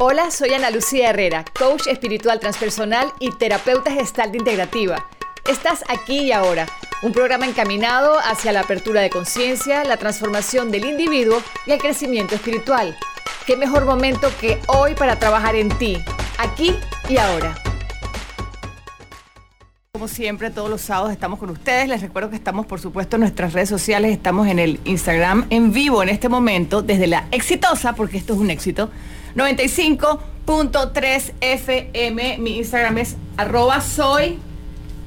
Hola, soy Ana Lucía Herrera, coach espiritual transpersonal y terapeuta gestal integrativa. Estás aquí y ahora, un programa encaminado hacia la apertura de conciencia, la transformación del individuo y el crecimiento espiritual. ¿Qué mejor momento que hoy para trabajar en ti, aquí y ahora? Como siempre, todos los sábados estamos con ustedes. Les recuerdo que estamos, por supuesto, en nuestras redes sociales. Estamos en el Instagram en vivo en este momento, desde la exitosa, porque esto es un éxito, 95.3 FM. Mi Instagram es arroba soy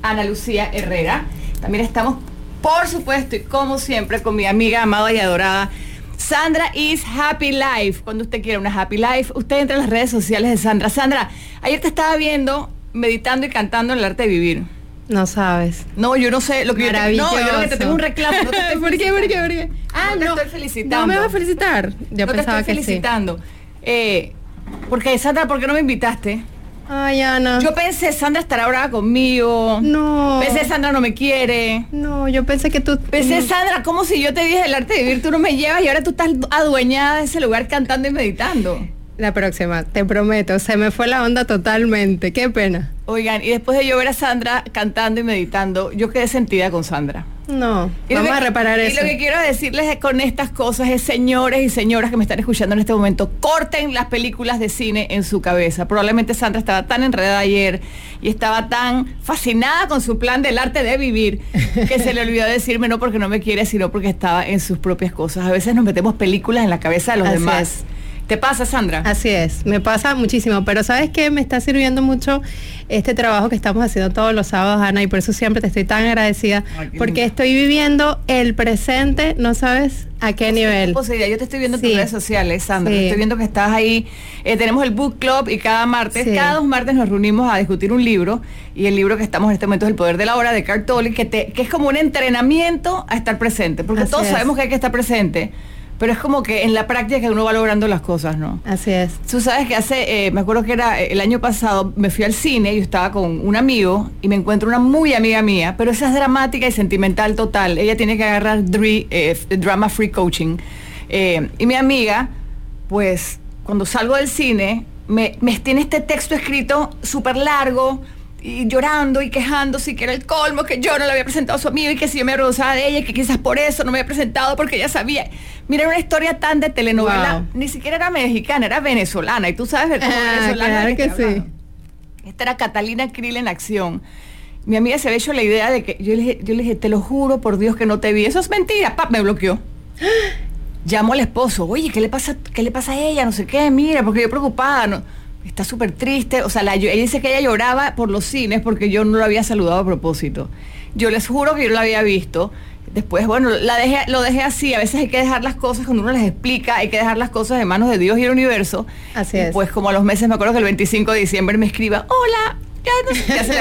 Ana Lucía Herrera. También estamos, por supuesto, y como siempre, con mi amiga amada y adorada. Sandra is Happy Life. Cuando usted quiera una Happy Life, usted entra en las redes sociales de Sandra. Sandra, ayer te estaba viendo meditando y cantando en el arte de vivir. No sabes. No, yo no sé lo que yo te, No, yo creo que te tengo un reclamo. No te ¿Por qué? ¿Por qué? ¿Por qué? Ah, no, te estoy felicitando. No me vas a felicitar. Yo no pensaba te estoy que felicitando. Eh, porque Sandra, ¿por qué no me invitaste? Ay, Ana. Yo pensé, Sandra estará ahora conmigo. No. Pensé, Sandra no me quiere. No, yo pensé que tú. Pensé, Sandra, como si yo te dije el arte de vivir, tú no me llevas y ahora tú estás adueñada de ese lugar cantando y meditando. La próxima, te prometo, se me fue la onda totalmente. Qué pena. Oigan, y después de yo ver a Sandra cantando y meditando, yo quedé sentida con Sandra. No, vamos a reparar eso. Y lo que quiero decirles con estas cosas es, señores y señoras que me están escuchando en este momento, corten las películas de cine en su cabeza. Probablemente Sandra estaba tan enredada ayer y estaba tan fascinada con su plan del arte de vivir que se le olvidó decirme no porque no me quiere, sino porque estaba en sus propias cosas. A veces nos metemos películas en la cabeza de los demás. ¿Te pasa, Sandra? Así es, me pasa muchísimo, pero ¿sabes qué? Me está sirviendo mucho este trabajo que estamos haciendo todos los sábados, Ana, y por eso siempre te estoy tan agradecida, porque estoy viviendo el presente, ¿no sabes a qué nivel? Posibilidad. Yo te estoy viendo en tus redes sociales, Sandra, estoy viendo que estás ahí, eh, tenemos el book club y cada martes, cada dos martes nos reunimos a discutir un libro, y el libro que estamos en este momento es El Poder de la Hora de Cartoli, que, te, que es como un entrenamiento a estar presente, porque todos sabemos que hay que estar presente pero es como que en la práctica que uno va logrando las cosas, ¿no? Así es. Tú sabes que hace, eh, me acuerdo que era eh, el año pasado, me fui al cine, yo estaba con un amigo y me encuentro una muy amiga mía, pero esa es dramática y sentimental total. Ella tiene que agarrar eh, drama free coaching. y mi amiga, pues cuando salgo del cine, me, me tiene este texto escrito súper largo, y llorando y quejándose que era el colmo, que yo no le había presentado a su amigo y que si yo me avergonzaba de ella y que quizás por eso no me había presentado porque ella sabía. Mira, una historia tan de telenovela, ni siquiera era mexicana, era venezolana y tú sabes cómo ah, venezolana. Claro que, sí. Esta era Catalina Krill en acción. Mi amiga se había hecho la idea de que yo le, dije, yo le dije, te lo juro por Dios que no te vi. Eso es mentira. Pap, me bloqueó. Llamó al esposo, oye, ¿qué le pasa, qué le pasa a ella? No sé qué, mira, porque yo preocupada. No está súper triste. O sea, la, ella dice que ella lloraba por los cines porque yo no lo había saludado a propósito. Yo les juro que yo lo había visto. Después, bueno, la dejé, lo dejé así. A veces hay que dejar las cosas, cuando uno les explica, hay que dejar las cosas en manos de Dios y el universo. Así es. Pues como a los meses, me acuerdo que el 25 de diciembre me escriba, hola, ya, se le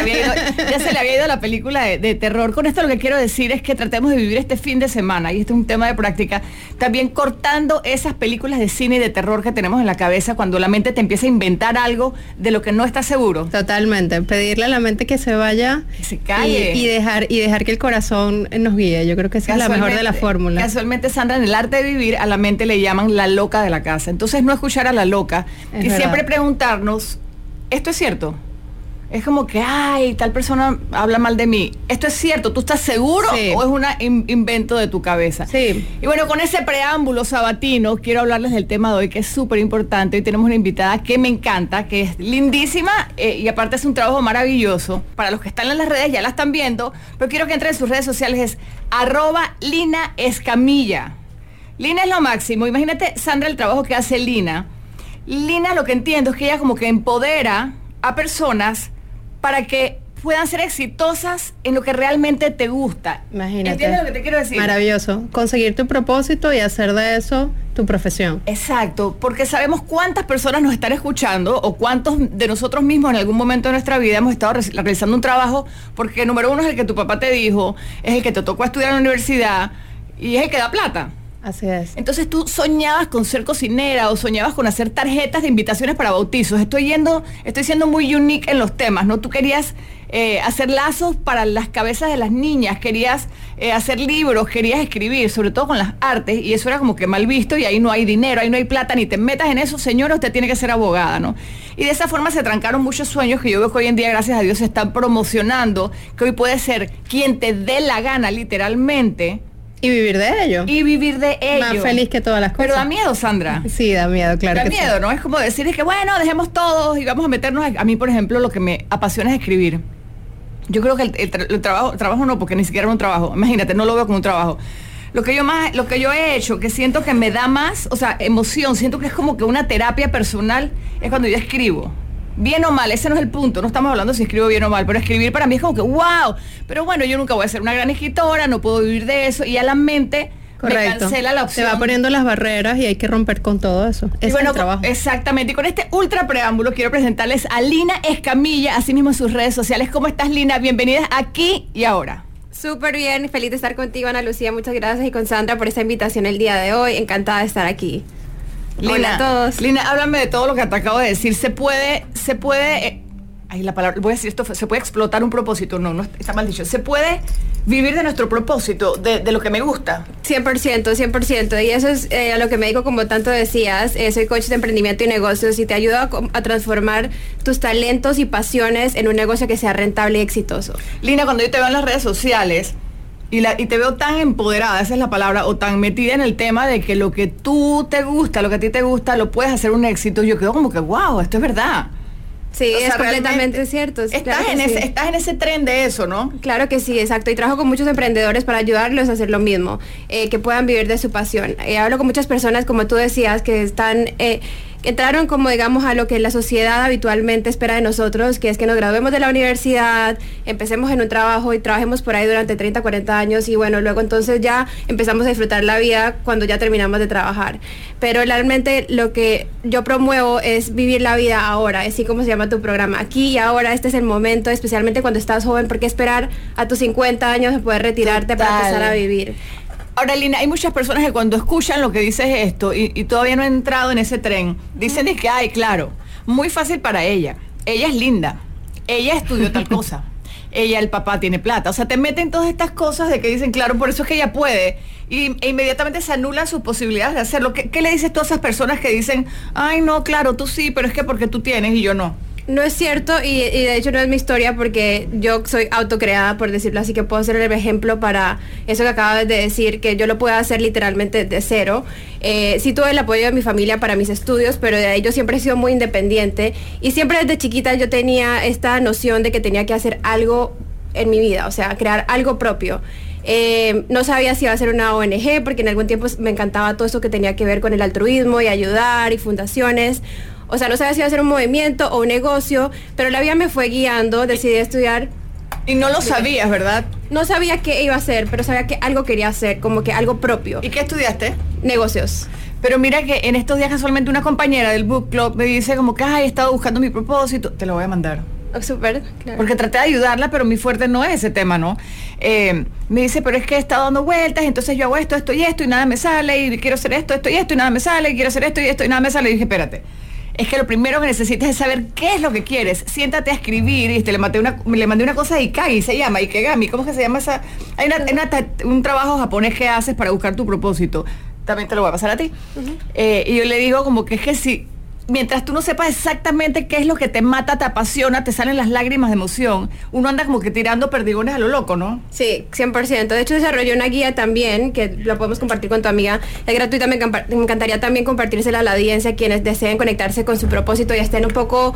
había ido, la película de, terror. Con esto lo que quiero decir es que tratemos de vivir este fin de semana, y este es un tema de práctica, también cortando esas películas de cine y de terror que tenemos en la cabeza cuando la mente te empieza a inventar algo de lo que no está seguro. Totalmente, pedirle a la mente que se vaya que se calle. Y, dejar, y dejar que el corazón nos guíe. Yo creo que esa es la mejor de la fórmula. Casualmente, Sandra, en el arte de vivir, a la mente le llaman la loca de la casa. Entonces no escuchar a la loca y siempre preguntarnos, ¿esto es cierto? Es como que, ay, tal persona habla mal de mí. ¿Esto es cierto? ¿Tú estás seguro o es un invento de tu cabeza? Sí. Y bueno, con ese preámbulo sabatino, quiero hablarles del tema de hoy que es súper importante. Hoy tenemos una invitada que me encanta, que es lindísima eh, y aparte es un trabajo maravilloso. Para los que están en las redes ya la están viendo, pero quiero que entren en sus redes sociales. Es arroba Lina Escamilla. Lina es lo máximo. Imagínate, Sandra, el trabajo que hace Lina. Lina lo que entiendo es que ella como que empodera a personas para que puedan ser exitosas en lo que realmente te gusta. Imagínate. ¿Entiendes lo que te quiero decir? Maravilloso. Conseguir tu propósito y hacer de eso tu profesión. Exacto, porque sabemos cuántas personas nos están escuchando o cuántos de nosotros mismos en algún momento de nuestra vida hemos estado realizando un trabajo porque número uno es el que tu papá te dijo, es el que te tocó estudiar en la universidad y es el que da plata. Así es. Entonces tú soñabas con ser cocinera o soñabas con hacer tarjetas de invitaciones para bautizos. Estoy yendo, estoy siendo muy unique en los temas, ¿no? Tú querías eh, hacer lazos para las cabezas de las niñas, querías eh, hacer libros, querías escribir, sobre todo con las artes, y eso era como que mal visto y ahí no hay dinero, ahí no hay plata, ni te metas en eso, señora, usted tiene que ser abogada, ¿no? Y de esa forma se trancaron muchos sueños que yo veo que hoy en día, gracias a Dios, se están promocionando, que hoy puede ser quien te dé la gana, literalmente y vivir de ello. Y vivir de ello. Más feliz que todas las cosas. Pero da miedo, Sandra. Sí, da miedo, claro. Da miedo, ¿no? Es como decir, es que bueno, dejemos todos y vamos a meternos. A, mí, por ejemplo, lo que me apasiona es escribir. Yo creo que el, trabajo, trabajo no, porque ni siquiera es un trabajo. Imagínate, no lo veo como un trabajo. Lo que yo más, lo que yo he hecho, que siento que me da más, o sea, emoción, siento que es como que una terapia personal, es cuando yo escribo bien o mal, ese no es el punto, no estamos hablando si escribo bien o mal, pero escribir para mí es como que, wow, pero bueno, yo nunca voy a ser una gran escritora, no puedo vivir de eso, y a la mente Correcto. me cancela la opción. Se va poniendo las barreras y hay que romper con todo eso. es bueno, trabajo. Exactamente, y con este ultra preámbulo quiero presentarles a Lina Escamilla, así mismo en sus redes sociales. ¿Cómo estás, Lina? Bienvenida aquí y ahora. Súper bien, feliz de estar contigo, Ana Lucía. Muchas gracias y con Sandra por esta invitación el día de hoy. Encantada de estar aquí. Lina, Hola a todos. Lina, háblame de todo lo que te acabo de decir. Se puede, se puede, eh, ay, la palabra, voy a decir esto, se puede explotar un propósito. No, no está mal dicho. Se puede vivir de nuestro propósito, de, lo que me gusta. 100%, 100%. Y eso es eh, a lo que me digo, como tanto decías. Eh, soy coach de emprendimiento y negocios y te ayudo a, a, transformar tus talentos y pasiones en un negocio que sea rentable y exitoso. Lina, cuando yo te veo en las redes sociales, y, la, y te veo tan empoderada, esa es la palabra, o tan metida en el tema de que lo que tú te gusta, lo que a ti te gusta, lo puedes hacer un éxito. Yo quedo como que, wow, esto es verdad. Sí, es completamente cierto. Estás, en ese, estás en ese tren de eso, ¿no? Claro que sí, exacto. Y trabajo con muchos emprendedores para ayudarlos a hacer lo mismo, eh, que puedan vivir de su pasión. Eh, hablo con muchas personas, como tú decías, que están... Eh, entraron como digamos a lo que la sociedad habitualmente espera de nosotros, que es que nos graduemos de la universidad, empecemos en un trabajo y trabajemos por ahí durante 30, 40 años y bueno, luego entonces ya empezamos a disfrutar la vida cuando ya terminamos de trabajar. Pero realmente lo que yo promuevo es vivir la vida ahora, así como se llama tu programa, aquí y ahora, este es el momento, especialmente cuando estás joven, porque esperar a tus 50 años de poder retirarte para empezar a vivir. Ahora, Lina, hay muchas personas que cuando escuchan lo que dices esto y, todavía no han entrado en ese tren, dicen es que, ay, claro, muy fácil para ella. Ella es linda. Ella estudió tal cosa. Ella, el papá tiene plata. O sea, te meten todas estas cosas de que dicen, claro, por eso es que ella puede. Y, e inmediatamente se anulan sus posibilidades de hacerlo. ¿Qué, ¿Qué le dices a todas esas personas que dicen, ay, no, claro, tú sí, pero es que porque tú tienes y yo no? No es cierto y, de hecho no es mi historia porque yo soy autocreada, por decirlo así, que puedo ser el ejemplo para eso que acabas de decir, que yo lo puedo hacer literalmente de cero. Eh, sí tuve el apoyo de mi familia para mis estudios, pero de ahí yo siempre he sido muy independiente y siempre desde chiquita yo tenía esta noción de que tenía que hacer algo en mi vida, o sea, crear algo propio. Eh, no sabía si iba a ser una ONG, porque en algún tiempo me encantaba todo eso que tenía que ver con el altruismo y ayudar y fundaciones. O sea, no sabía si iba a ser un movimiento o un negocio, pero la vida me fue guiando, decidí estudiar. Y no lo sabías, ¿verdad? No sabía qué iba a hacer, pero sabía que algo quería hacer, como que algo propio. ¿Y qué estudiaste? Negocios. Pero mira que en estos días casualmente una compañera del book club me dice como que, ay, he estado buscando mi propósito. Te lo voy a mandar. Oh, Súper, claro. Porque traté de ayudarla, pero mi fuerte no es ese tema, ¿no? Eh, me dice, pero es que he estado dando vueltas, entonces yo hago esto, esto y esto, y nada me sale, y quiero hacer esto, esto y esto, y nada me sale, y quiero hacer esto y esto, y nada me sale. Y dije, espérate, es que lo primero que necesitas es saber qué es lo que quieres. Siéntate a escribir, y le mandé una, le mandé una cosa a Ikagi, se llama Ikegami, ¿cómo es que se llama esa? Hay, un trabajo japonés que haces para buscar tu propósito. También te lo voy a pasar a ti. Eh, y yo le digo como que es que si mientras tú no sepas exactamente qué es lo que te mata, te apasiona, te salen las lágrimas de emoción, uno anda como que tirando perdigones a lo loco, ¿no? Sí, 100%. De hecho, desarrollé una guía también, que la podemos compartir con tu amiga. Es gratuita, me, encantaría también compartírsela a la audiencia, quienes deseen conectarse con su propósito y estén un poco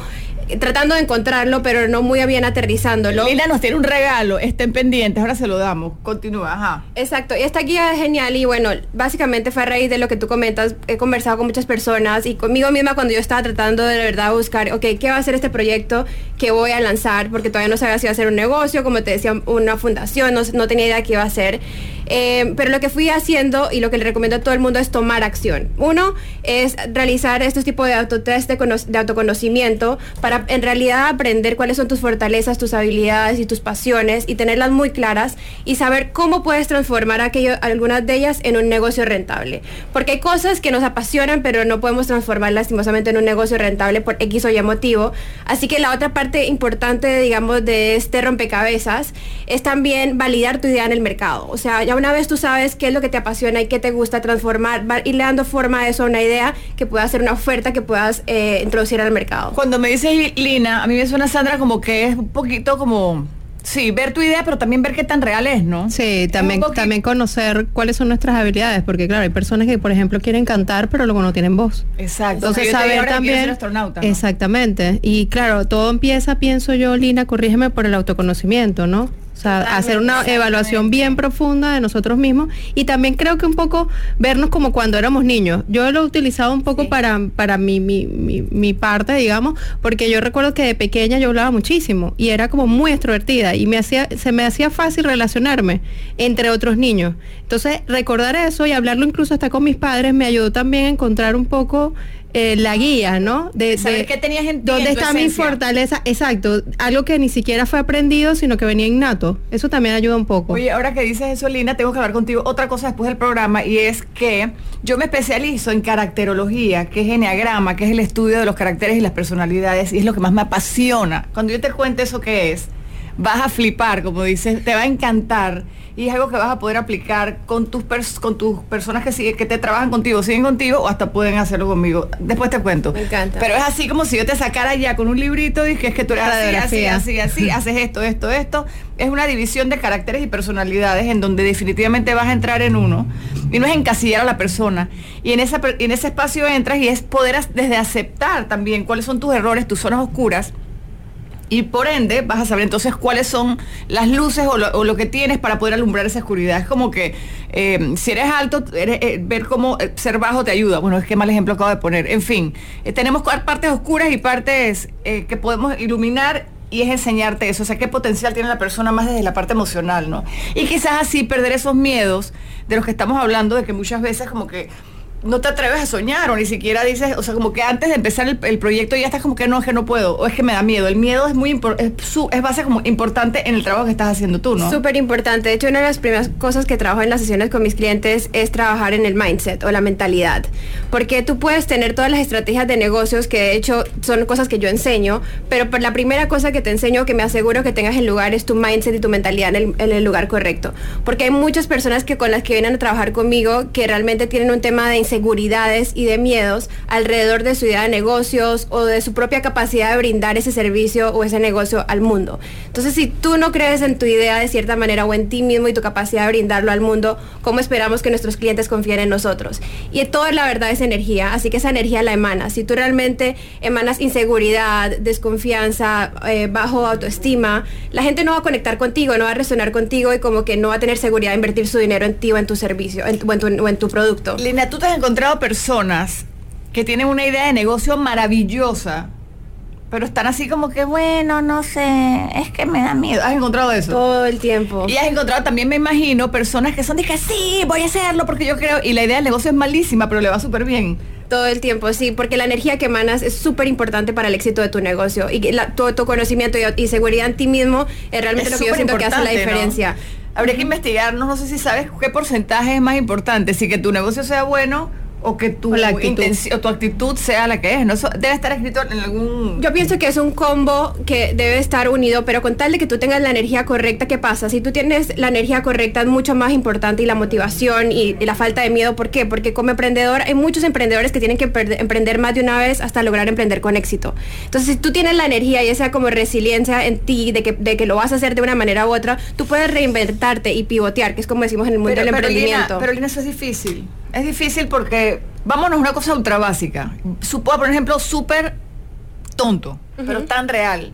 eh, tratando de encontrarlo, pero no muy bien aterrizándolo. Lina nos tiene un regalo, estén pendientes, ahora se lo damos. Continúa, ajá. Exacto, y esta guía es genial y bueno, básicamente fue a raíz de lo que tú comentas, he conversado con muchas personas y conmigo misma cuando yo estaba tratando de, verdad buscar, ok, ¿qué va a ser este proyecto que voy a lanzar? Porque todavía no sabía si iba a ser un negocio, como te decía, una fundación, no, no tenía idea qué iba a ser. Eh, pero lo que fui haciendo y lo que le recomiendo a todo el mundo es tomar acción. Uno es realizar estos tipos de autotest de, autoconocimiento para en realidad aprender cuáles son tus fortalezas, tus habilidades y tus pasiones y tenerlas muy claras y saber cómo puedes transformar aquello, algunas de ellas en un negocio rentable. Porque hay cosas que nos apasionan pero no podemos transformar lastimosamente en un negocio rentable por X o Y motivo. Así que la otra parte importante, digamos, de este rompecabezas es también validar tu idea en el mercado. O sea, ya una vez tú sabes qué es lo que te apasiona y qué te gusta transformar, irle dando forma a eso, una idea que pueda ser una oferta que puedas eh, introducir al mercado. Cuando me dices Lina, a mí me suena Sandra como que es un poquito como Sí, ver tu idea, pero también ver qué tan real es, ¿no? Sí, también, también conocer cuáles son nuestras habilidades, porque claro, hay personas que, por ejemplo, quieren cantar, pero luego no tienen voz. Exacto. Entonces, saber también... Astronauta, Exactamente. Y claro, todo empieza, pienso yo, Lina, corrígeme, por el autoconocimiento, ¿no? O sea, hacer una evaluación bien profunda de nosotros mismos y también creo que un poco vernos como cuando éramos niños. Yo lo he utilizado un poco para, para mi, mi, mi, parte, digamos, porque yo recuerdo que de pequeña yo hablaba muchísimo y era como muy extrovertida y me hacía, se me hacía fácil relacionarme entre otros niños. Entonces, recordar eso y hablarlo incluso hasta con mis padres me ayudó también a encontrar un poco eh, la guía, ¿no? De, Saber qué tenías en ¿Dónde está mi fortaleza? Exacto, algo que ni siquiera fue aprendido, sino que venía innato. Eso también ayuda un poco. Oye, ahora que dices eso, Lina, tengo que hablar contigo otra cosa después del programa y es que yo me especializo en caracterología, que es eneagrama, que es el estudio de los caracteres y las personalidades y es lo que más me apasiona. Cuando yo te cuente eso que es, vas a flipar, como dices, te va a encantar y es algo que vas a poder aplicar con tus con tus personas que siguen, que te trabajan contigo, siguen contigo o hasta pueden hacerlo conmigo. Después te cuento. Me encanta. Pero es así como si yo te sacara ya con un librito y que es que tú eres así, así, así, así, haces esto, esto, esto. Es una división de caracteres y personalidades en donde definitivamente vas a entrar en uno y no es encasillar a la persona. Y en, esa, en ese espacio entras y es poder desde aceptar también cuáles son tus errores, tus zonas oscuras y por ende vas a saber entonces cuáles son las luces o lo, que tienes para poder alumbrar esa oscuridad. Es como que eh, si eres alto, eh, ver cómo eh, ser bajo te ayuda. Bueno, es que mal ejemplo acabo de poner. En fin, tenemos partes oscuras y partes que podemos iluminar y es enseñarte eso, o sea, qué potencial tiene la persona más desde la parte emocional, ¿no? Y quizás así perder esos miedos de los que estamos hablando, de que muchas veces como que no te atreves a soñar o ni siquiera dices, o sea, como que antes de empezar el, proyecto ya estás como que no, es que no puedo, o es que me da miedo. El miedo es muy importante, es, base como importante en el trabajo que estás haciendo tú, ¿no? Súper importante. De hecho, una de las primeras cosas que trabajo en las sesiones con mis clientes es trabajar en el mindset o la mentalidad. Porque tú puedes tener todas las estrategias de negocios, que de hecho son cosas que yo enseño, pero la primera cosa que te enseño, que me aseguro que tengas el lugar, es tu mindset y tu mentalidad en el, en el lugar correcto. Porque hay muchas personas que con las que vienen a trabajar conmigo que realmente tienen un tema de inseguridades y de miedos alrededor de su idea de negocios o de su propia capacidad de brindar ese servicio o ese negocio al mundo. Entonces, si tú no crees en tu idea de cierta manera o en ti mismo y tu capacidad de brindarlo al mundo, ¿cómo esperamos que nuestros clientes confíen en nosotros? Y toda la verdad es energía, así que esa energía la emanas. Si tú realmente emanas inseguridad, desconfianza, eh, bajo autoestima, la gente no va a conectar contigo, no va a resonar contigo y como que no va a tener seguridad de invertir su dinero en ti o en tu servicio o, en tu, o en tu producto. Lina, tú te encontrado personas que tienen una idea de negocio maravillosa, pero están así como que, bueno, no sé, es que me da miedo. ¿Has encontrado eso? Todo el tiempo. Y has encontrado también, me imagino, personas que son, dije, sí, voy a hacerlo porque yo creo, y la idea del negocio es malísima, pero le va súper bien. Todo el tiempo, sí, porque la energía que emanas es súper importante para el éxito de tu negocio. Y la, todo tu conocimiento y, seguridad en ti mismo es realmente lo que yo siento que hace la diferencia. Habría que investigar, no sé si sabes qué porcentaje es más importante, si que tu negocio sea bueno o que tu, o tu actitud sea la que es. ¿no? debe estar escrito en algún... Yo pienso que es un combo que debe estar unido, pero con tal de que tú tengas la energía correcta, ¿qué pasa? Si tú tienes la energía correcta es mucho más importante y la motivación y, la falta de miedo. ¿Por qué? Porque como emprendedor hay muchos emprendedores que tienen que emprender más de una vez hasta lograr emprender con éxito. Entonces, si tú tienes la energía y esa como resiliencia en ti de que, de que lo vas a hacer de una manera u otra, tú puedes reinventarte y pivotear, que es como decimos en el mundo del emprendimiento. pero Lina, eso es difícil. Es difícil porque, vámonos a una cosa ultra básica. Supongo, por ejemplo, súper tonto, pero tan real.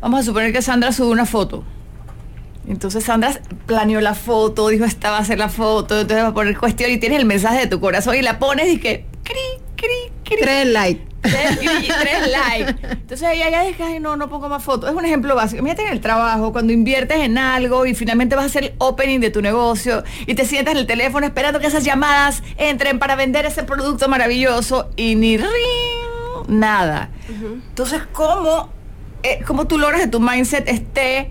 Vamos a suponer que Sandra sube una foto. Entonces Sandra planeó la foto, dijo esta va a ser la foto, entonces va a poner cuestión y tienes el mensaje de tu corazón y la pones y que cri, cri, cri. Tres likes. Tres, tres likes. Entonces ella ya dice, ay, no, no pongo más fotos. Es un ejemplo básico. Mírate en el trabajo, cuando inviertes en algo y finalmente vas a hacer el opening de tu negocio y te sientas en el teléfono esperando que esas llamadas entren para vender ese producto maravilloso y ni ring, nada. Entonces, ¿cómo, eh, ¿cómo tú logras que tu mindset esté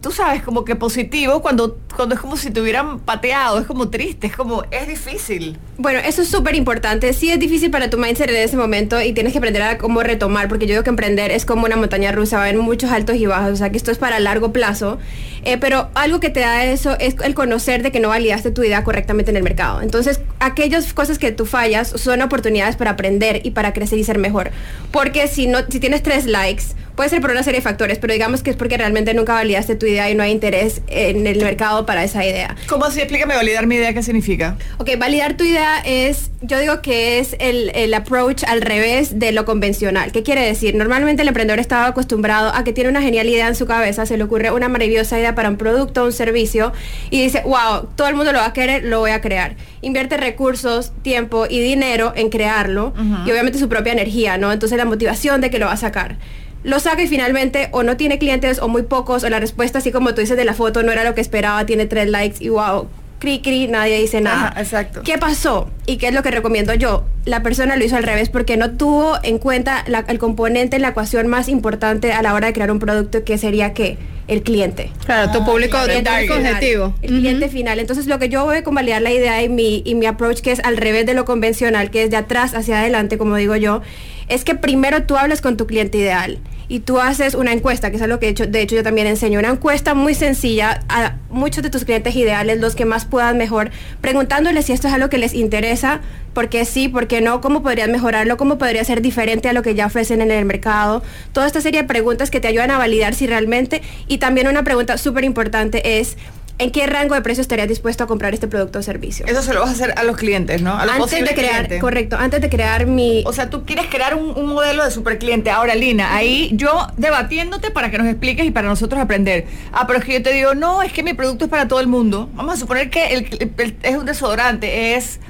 tú sabes, como que positivo cuando, cuando es como si te hubieran pateado, es como triste, es como, es difícil. Bueno, eso es súper importante. Sí es difícil para tu mindset en ese momento y tienes que aprender a cómo retomar, porque yo digo que emprender es como una montaña rusa, va haber muchos altos y bajos, o sea que esto es para largo plazo. Eh, pero algo que te da eso es el conocer de que no validaste tu idea correctamente en el mercado. Entonces, aquellas cosas que tú fallas son oportunidades para aprender y para crecer y ser mejor. Porque si, no, si tienes tres likes, puede ser por una serie de factores, pero digamos que es porque realmente nunca validaste tu idea y no hay interés en el mercado para esa idea. ¿Cómo así? Explícame validar mi idea, ¿qué significa? Ok, validar tu idea es, yo digo que es el, el approach al revés de lo convencional. ¿Qué quiere decir? Normalmente el emprendedor estaba acostumbrado a que tiene una genial idea en su cabeza, se le ocurre una maravillosa idea para un producto, un servicio, y dice, wow, todo el mundo lo va a querer, lo voy a crear. Invierte recursos, tiempo y dinero en crearlo, y obviamente su propia energía, ¿no? Entonces la motivación de que lo va a sacar lo saca y finalmente o no tiene clientes o muy pocos o la respuesta así como tú dices de la foto no era lo que esperaba, tiene tres likes y wow, cri cri, nadie dice nada. exacto. ¿Qué pasó? ¿Y qué es lo que recomiendo yo? La persona lo hizo al revés porque no tuvo en cuenta el componente en la ecuación más importante a la hora de crear un producto que sería que el cliente. Claro, tu ah, público, objetivo. El cliente final. Entonces lo que yo voy a convalidar la idea y mi, y mi approach que es al revés de lo convencional, que es de atrás hacia adelante, como digo yo, es que primero tú hablas con tu cliente ideal y tú haces una encuesta, que es algo que de hecho, de hecho yo también enseño, una encuesta muy sencilla a muchos de tus clientes ideales, los que más puedan mejor, preguntándoles si esto es algo que les interesa, por qué sí, por qué no, cómo podrían mejorarlo, cómo podría ser diferente a lo que ya ofrecen en el mercado. Toda esta serie de preguntas que te ayudan a validar si realmente, y también una pregunta súper importante es, ¿en qué rango de precio estarías dispuesto a comprar este producto o servicio? Eso se lo vas a hacer a los clientes, ¿no? A los antes de crear, correcto, antes de crear mi... O sea, tú quieres crear un, modelo de super cliente. Ahora, Lina, ahí yo debatiéndote para que nos expliques y para nosotros aprender. Ah, pero es que yo te digo, no, es que mi producto es para todo el mundo. Vamos a suponer que el, es un desodorante, es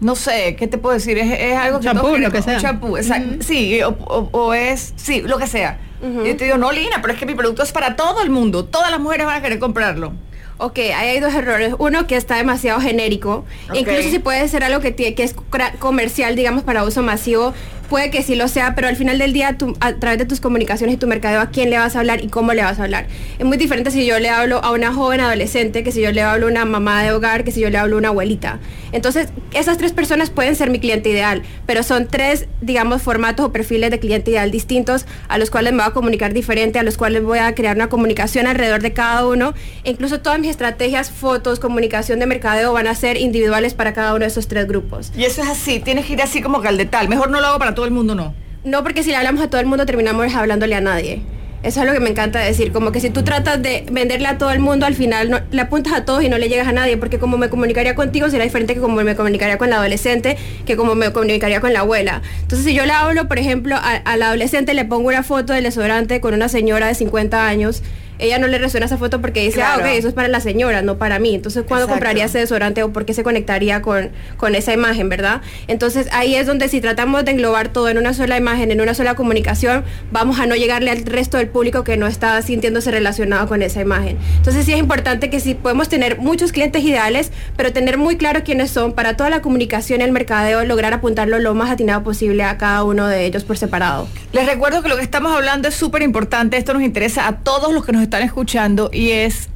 no sé, ¿qué te puedo decir? Es, algo que... Champú, lo que sea. Champú, exacto. Sí, o, es, sí, lo que sea. Y yo te digo, no, Lina, pero es que mi producto es para todo el mundo. Todas las mujeres van a querer comprarlo. Ok, ahí hay dos errores. Uno que está demasiado genérico. Incluso si puede ser algo que, que es comercial, digamos, para uso masivo, puede que sí lo sea, pero al final del día, a través de tus comunicaciones y tu mercadeo, a quién le vas a hablar y cómo le vas a hablar. Es muy diferente si yo le hablo a una joven adolescente, que si yo le hablo a una mamá de hogar, que si yo le hablo a una abuelita. Entonces, esas tres personas pueden ser mi cliente ideal, pero son tres, digamos, formatos o perfiles de cliente ideal distintos a los cuales me voy a comunicar diferente, a los cuales voy a crear una comunicación alrededor de cada uno. E incluso todas mis estrategias, fotos, comunicación de mercadeo van a ser individuales para cada uno de esos tres grupos. Y eso es así, tienes que ir así como que al detal. Mejor no lo hago para todo el mundo, no. No, porque si le hablamos a todo el mundo terminamos hablándole a nadie. Eso es lo que me encanta decir, como que si tú tratas de venderle a todo el mundo, al final no, le apuntas a todos y no le llegas a nadie, porque como me comunicaría contigo será diferente que como me comunicaría con la adolescente, que como me comunicaría con la abuela. Entonces si yo le hablo, por ejemplo, a, la adolescente, le pongo una foto del desodorante con una señora de 50 años, ella no le resuena esa foto porque dice, ah, ok, eso es para la señora, no para mí. Entonces, ¿cuándo compraría ese desodorante o por qué se conectaría con, con esa imagen, verdad? Entonces, ahí es donde si tratamos de englobar todo en una sola imagen, en una sola comunicación, vamos a no llegarle al resto del público que no está sintiéndose relacionado con esa imagen. Entonces, sí es importante que sí podemos tener muchos clientes ideales, pero tener muy claro quiénes son para toda la comunicación y el mercadeo, lograr apuntarlo lo más atinado posible a cada uno de ellos por separado. Les recuerdo que lo que estamos hablando es súper importante, esto nos interesa a todos los que nos están escuchando y es,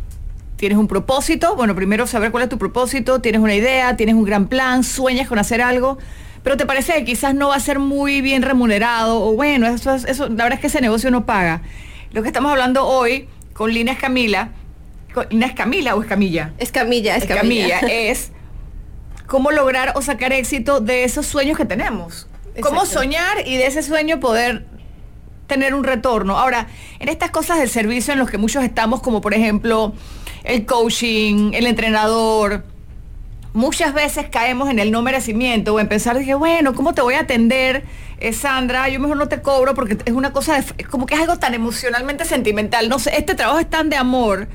tienes un propósito, bueno, primero saber cuál es tu propósito, tienes una idea, tienes un gran plan, sueñas con hacer algo, pero te parece que quizás no va a ser muy bien remunerado o bueno, eso, eso la verdad es que ese negocio no paga. Lo que estamos hablando hoy con Lina Escamila, ¿Lina Escamila o Escamilla? Escamilla, Escamilla. Escamilla es cómo lograr o sacar éxito de esos sueños que tenemos. Cómo soñar y de ese sueño poder tener un retorno. Ahora, en estas cosas del servicio en los que muchos estamos, como por ejemplo el coaching, el entrenador, muchas veces caemos en el no merecimiento o en pensar, dije, bueno, ¿cómo te voy a atender, eh, Sandra? Yo mejor no te cobro porque es una cosa, de, como que es algo tan emocionalmente sentimental. No sé, este trabajo es tan de amor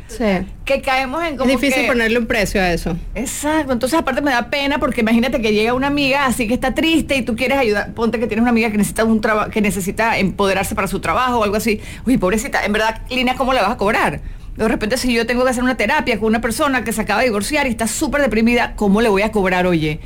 que caemos en como Es difícil ponerle un precio a eso. Exacto, entonces aparte me da pena porque imagínate que llega una amiga así que está triste y tú quieres ayudar, ponte que tienes una amiga que necesita un trabajo, que necesita empoderarse para su trabajo o algo así. Uy, pobrecita, en verdad, Lina, ¿cómo la vas a cobrar? De repente, si yo tengo que hacer una terapia con una persona que se acaba de divorciar y está súper deprimida, ¿cómo le voy a cobrar, oye?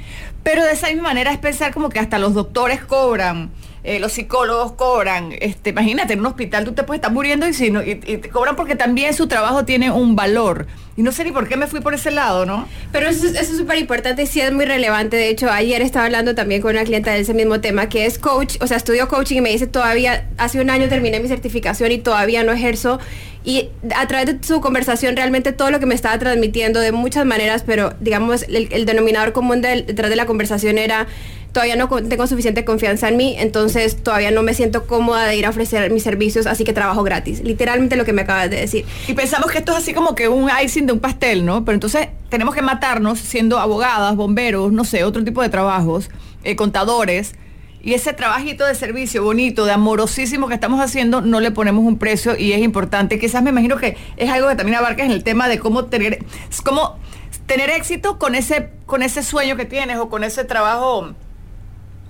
Pero de esa misma manera es pensar como que hasta los doctores cobran. Eh, los psicólogos cobran, este, imagínate, en un hospital tú te puedes estar muriendo y, si no, y, te cobran porque también su trabajo tiene un valor. Y no sé ni por qué me fui por ese lado, ¿no? Pero eso, es súper importante, sí es muy relevante. De hecho, ayer estaba hablando también con una clienta de ese mismo tema, que es coach, o sea, estudio coaching y me dice todavía, hace un año terminé mi certificación y todavía no ejerzo. Y a través de su conversación, realmente todo lo que me estaba transmitiendo de muchas maneras, pero digamos, el, denominador común detrás de la conversación era todavía no tengo suficiente confianza en mí, entonces todavía no me siento cómoda de ir a ofrecer mis servicios, así que trabajo gratis. Literalmente lo que me acabas de decir. Y pensamos que esto es así como que un icing de un pastel, ¿no? Pero entonces tenemos que matarnos siendo abogadas, bomberos, no sé, otro tipo de trabajos, eh, contadores. Y ese trabajito de servicio bonito, de amorosísimo que estamos haciendo, no le ponemos un precio y es importante. Quizás me imagino que es algo que también abarca en el tema de cómo tener, cómo tener éxito con ese, con ese sueño que tienes o con ese trabajo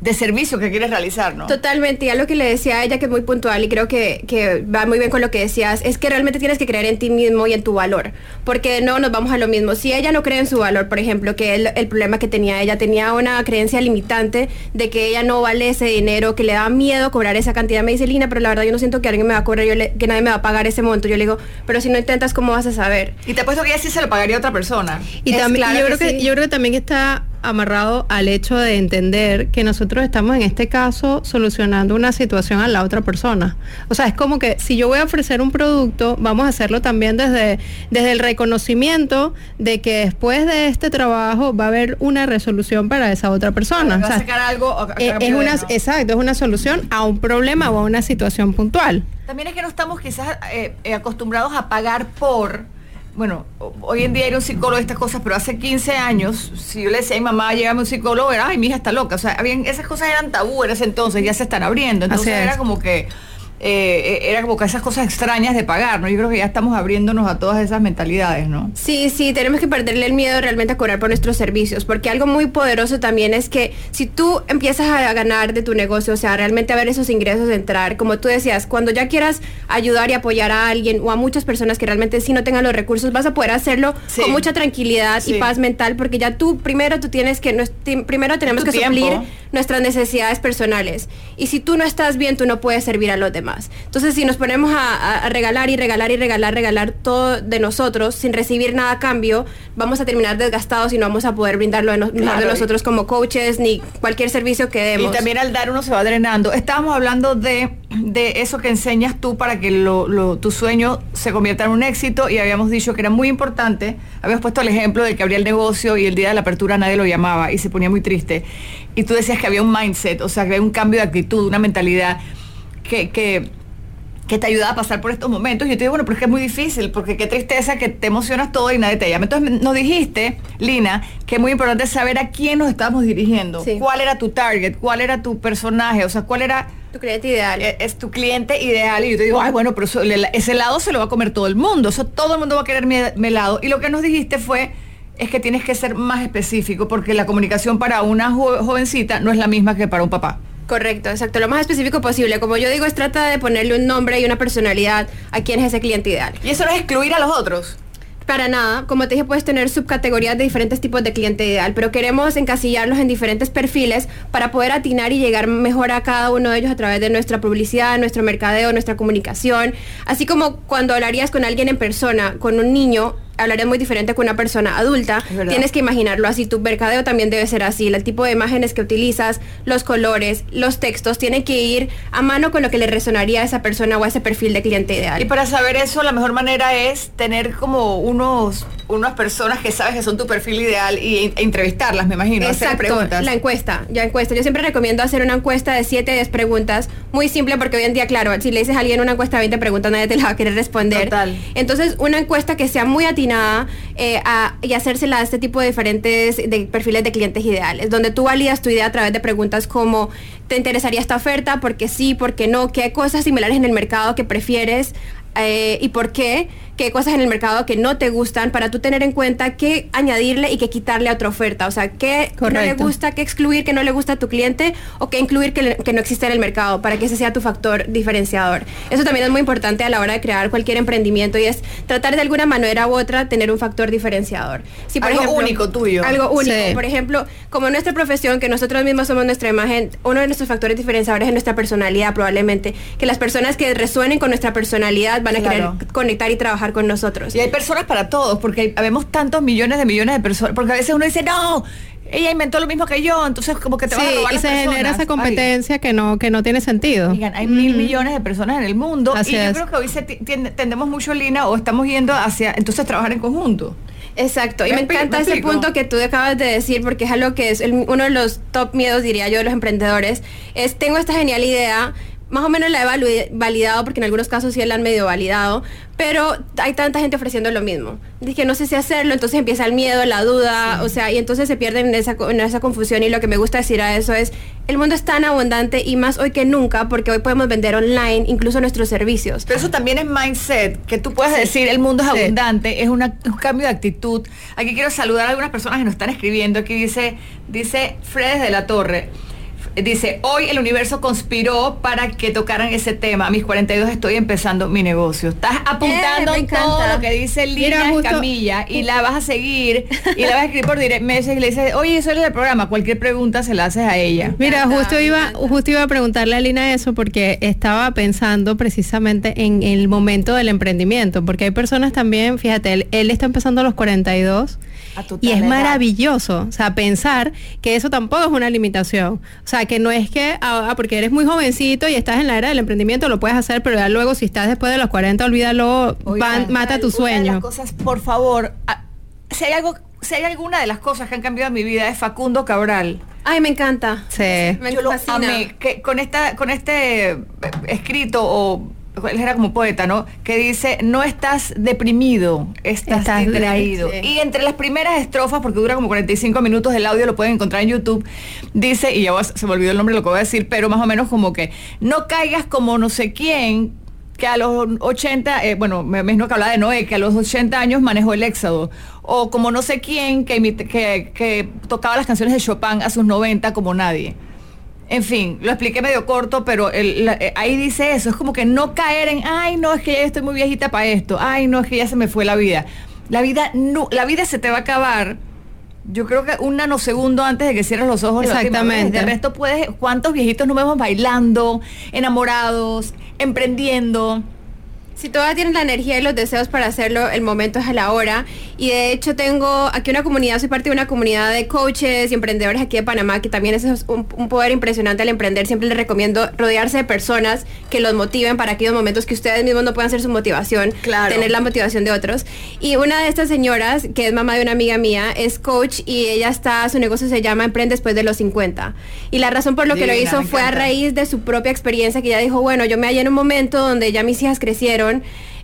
de servicio que quieres realizar, ¿no? Totalmente, ya lo que le decía a ella que es muy puntual y creo que, que, va muy bien con lo que decías, es que realmente tienes que creer en ti mismo y en tu valor, porque no nos vamos a lo mismo. Si ella no cree en su valor, por ejemplo, que el, el problema que tenía ella, tenía una creencia limitante de que ella no vale ese dinero, que le da miedo cobrar esa cantidad, me dice Lina, pero la verdad yo no siento que alguien me va a cobrar, yo que nadie me va a pagar ese monto. Yo le digo, pero si no intentas, ¿cómo vas a saber? Y te apuesto que ella sí se lo pagaría a otra persona. Y también, yo, creo que, yo creo que también está amarrado al hecho de entender que nosotros estamos en este caso solucionando una situación a la otra persona. O sea, es como que si yo voy a ofrecer un producto, vamos a hacerlo también desde, desde el reconocimiento de que después de este trabajo va a haber una resolución para esa otra persona. Va a sacar algo eh, es una, exacto, es una solución a un problema o a una situación puntual. También es que no estamos quizás eh, eh, acostumbrados a pagar por bueno, hoy en día hay un psicólogo de estas cosas, pero hace 15 años, si yo le decía a mi mamá, llegame un psicólogo, era, ay, mi hija está loca. O sea, esas cosas eran tabú en ese entonces, ya se están abriendo. Entonces era como que eh, era como que esas cosas extrañas de pagar, ¿no? Yo creo que ya estamos abriéndonos a todas esas mentalidades, ¿no? Sí, sí, tenemos que perderle el miedo realmente a cobrar por nuestros servicios, porque algo muy poderoso también es que si tú empiezas a ganar de tu negocio, o sea, realmente a ver esos ingresos entrar, como tú decías, cuando ya quieras ayudar y apoyar a alguien o a muchas personas que realmente sí no tengan los recursos, vas a poder hacerlo con mucha tranquilidad y paz mental, porque ya tú primero tú tienes que, primero tenemos que suplir nuestras necesidades personales. Y si tú no estás bien, tú no puedes servir a los demás. Entonces, si nos ponemos a, regalar y regalar y regalar, regalar todo de nosotros sin recibir nada a cambio, vamos a terminar desgastados y no vamos a poder brindarlo de, nosotros como coaches ni cualquier servicio que demos. Y también al dar uno se va drenando. Estábamos hablando de, de eso que enseñas tú para que tu sueño se convierta en un éxito y habíamos dicho que era muy importante. Habíamos puesto el ejemplo de que abría el negocio y el día de la apertura nadie lo llamaba y se ponía muy triste. Y tú decías que había un mindset, o sea, que había un cambio de actitud, una mentalidad que, que, te ayuda a pasar por estos momentos. Y yo te digo, bueno, pero es que es muy difícil, porque qué tristeza que te emocionas todo y nadie te llama. Entonces nos dijiste, Lina, que es muy importante saber a quién nos estamos dirigiendo, cuál era tu target, cuál era tu personaje, o sea, cuál era... Tu cliente ideal. E, es, tu cliente ideal. Y yo te digo, ay, bueno, pero ese lado se lo va a comer todo el mundo. Eso todo el mundo va a querer mi, mi helado. Y lo que nos dijiste fue es que tienes que ser más específico porque la comunicación para una jovencita no es la misma que para un papá. Correcto, exacto, lo más específico posible. Como yo digo, es trata de ponerle un nombre y una personalidad a quién es ese cliente ideal. Y eso no es excluir a los otros. Para nada, como te dije, puedes tener subcategorías de diferentes tipos de cliente ideal, pero queremos encasillarlos en diferentes perfiles para poder atinar y llegar mejor a cada uno de ellos a través de nuestra publicidad, nuestro mercadeo, nuestra comunicación. Así como cuando hablarías con alguien en persona, con un niño, hablaré muy diferente con una persona adulta. Tienes que imaginarlo así. Tu mercadeo también debe ser así. El tipo de imágenes que utilizas, los colores, los textos, tienen que ir a mano con lo que le resonaría a esa persona o a ese perfil de cliente ideal. Y para saber eso, la mejor manera es tener como unos unas personas que sabes que son tu perfil ideal y, e entrevistarlas, me imagino. Exacto, preguntas. la encuesta, ya encuesta. Yo siempre recomiendo hacer una encuesta de 7, 10 preguntas, muy simple porque hoy en día, claro, si le dices a alguien una encuesta de 20 preguntas, nadie te la va a querer responder. Total. Entonces, una encuesta que sea muy atinada eh, a, y hacérsela a este tipo de diferentes de perfiles de clientes ideales, donde tú validas tu idea a través de preguntas como ¿te interesaría esta oferta? ¿Por qué sí? ¿Por qué no? ¿Qué cosas similares en el mercado que prefieres? Eh, y por qué, qué cosas en el mercado que no te gustan, para tú tener en cuenta qué añadirle y qué quitarle a otra oferta. O sea, qué no le gusta, qué excluir, qué no le gusta a tu cliente o qué incluir que, que, no existe en el mercado para que ese sea tu factor diferenciador. Eso también es muy importante a la hora de crear cualquier emprendimiento y es tratar de alguna manera u otra tener un factor diferenciador. Si, por algo único tuyo. Algo único. Por ejemplo, como nuestra profesión, que nosotros mismos somos nuestra imagen, uno de nuestros factores diferenciadores es nuestra personalidad probablemente. Que las personas que resuenen con nuestra personalidad van a querer conectar y trabajar con nosotros. Y hay personas para todos, porque habemos tantos millones de millones de personas, porque a veces uno dice, no, ella inventó lo mismo que yo, entonces como que te va a robar y se genera esa competencia que no que no tiene sentido. hay mil millones de personas en el mundo y yo creo que hoy se tendemos mucho, Lina, o estamos yendo hacia entonces trabajar en conjunto. Exacto, y me, encanta ese punto que tú acabas de decir, porque es algo que es uno de los top miedos, diría yo, de los emprendedores, es tengo esta genial idea, más o menos la he validado, porque en algunos casos sí la han medio validado, pero hay tanta gente ofreciendo lo mismo. Dije, no sé si hacerlo, entonces empieza el miedo, la duda, o sea, y entonces se pierden en esa, en esa confusión y lo que me gusta decir a eso es, el mundo es tan abundante y más hoy que nunca, porque hoy podemos vender online incluso nuestros servicios. Pero eso también es mindset, que tú puedes decir, el mundo es abundante, es un cambio de actitud. Aquí quiero saludar a algunas personas que nos están escribiendo, aquí dice, dice Fred de la Torre. Dice, hoy el universo conspiró para que tocaran ese tema. A mis 42 estoy empezando mi negocio. Estás apuntando eh, todo lo que dice Lina Camilla y la vas a seguir y la vas a escribir por direct message y le dices, oye, eso es el programa. Cualquier pregunta se la haces a ella. Mira, justo iba, justo iba a preguntarle a Lina eso porque estaba pensando precisamente en el momento del emprendimiento. Porque hay personas también, fíjate, él, él está empezando a los 42 y es maravilloso, o sea, pensar que eso tampoco es una limitación. O sea, que no es que, ah, ah, porque eres muy jovencito y estás en la era del emprendimiento, lo puedes hacer, pero ya luego si estás después de los 40, olvídalo, mata tu sueño. las cosas, por favor, ah, si hay algo, si hay alguna de las cosas que han cambiado en mi vida es Facundo Cabral. Ay, me encanta. Sí. Me Yo que con esta, con este eh, escrito o él era como poeta, ¿no? Que dice, no estás deprimido, estás, distraído. Y entre las primeras estrofas, porque dura como 45 minutos el audio, lo pueden encontrar en YouTube, dice, y ya se me olvidó el nombre lo que voy a decir, pero más o menos como que, no caigas como no sé quién, que a los 80, eh, bueno, me imagino que habla de Noé, que a los 80 años manejó el éxodo, o como no sé quién, que, que, que tocaba las canciones de Chopin a sus 90 como nadie. En fin, lo expliqué medio corto, pero eh, ahí dice eso. Es como que no caer en, ay, no, es que ya estoy muy viejita para esto. Ay, no, es que ya se me fue la vida. La vida, no, la vida se te va a acabar. Yo creo que un nanosegundo antes de que cierres los ojos. Exactamente. De resto puedes, ¿cuántos viejitos nos vemos bailando, enamorados, emprendiendo? Si todavía tienes la energía y los deseos para hacerlo, el momento es a la hora. Y de hecho tengo aquí una comunidad, soy parte de una comunidad de coaches y emprendedores aquí de Panamá, que también es un, poder impresionante al emprender. Siempre les recomiendo rodearse de personas que los motiven para aquellos momentos que ustedes mismos no puedan ser su motivación, claro. tener la motivación de otros. Y una de estas señoras, que es mamá de una amiga mía, es coach y ella está, su negocio se llama Emprende después de los 50. Y la razón por lo que lo hizo fue a raíz de su propia experiencia, que ella dijo, bueno, yo me hallé en un momento donde ya mis hijas crecieron,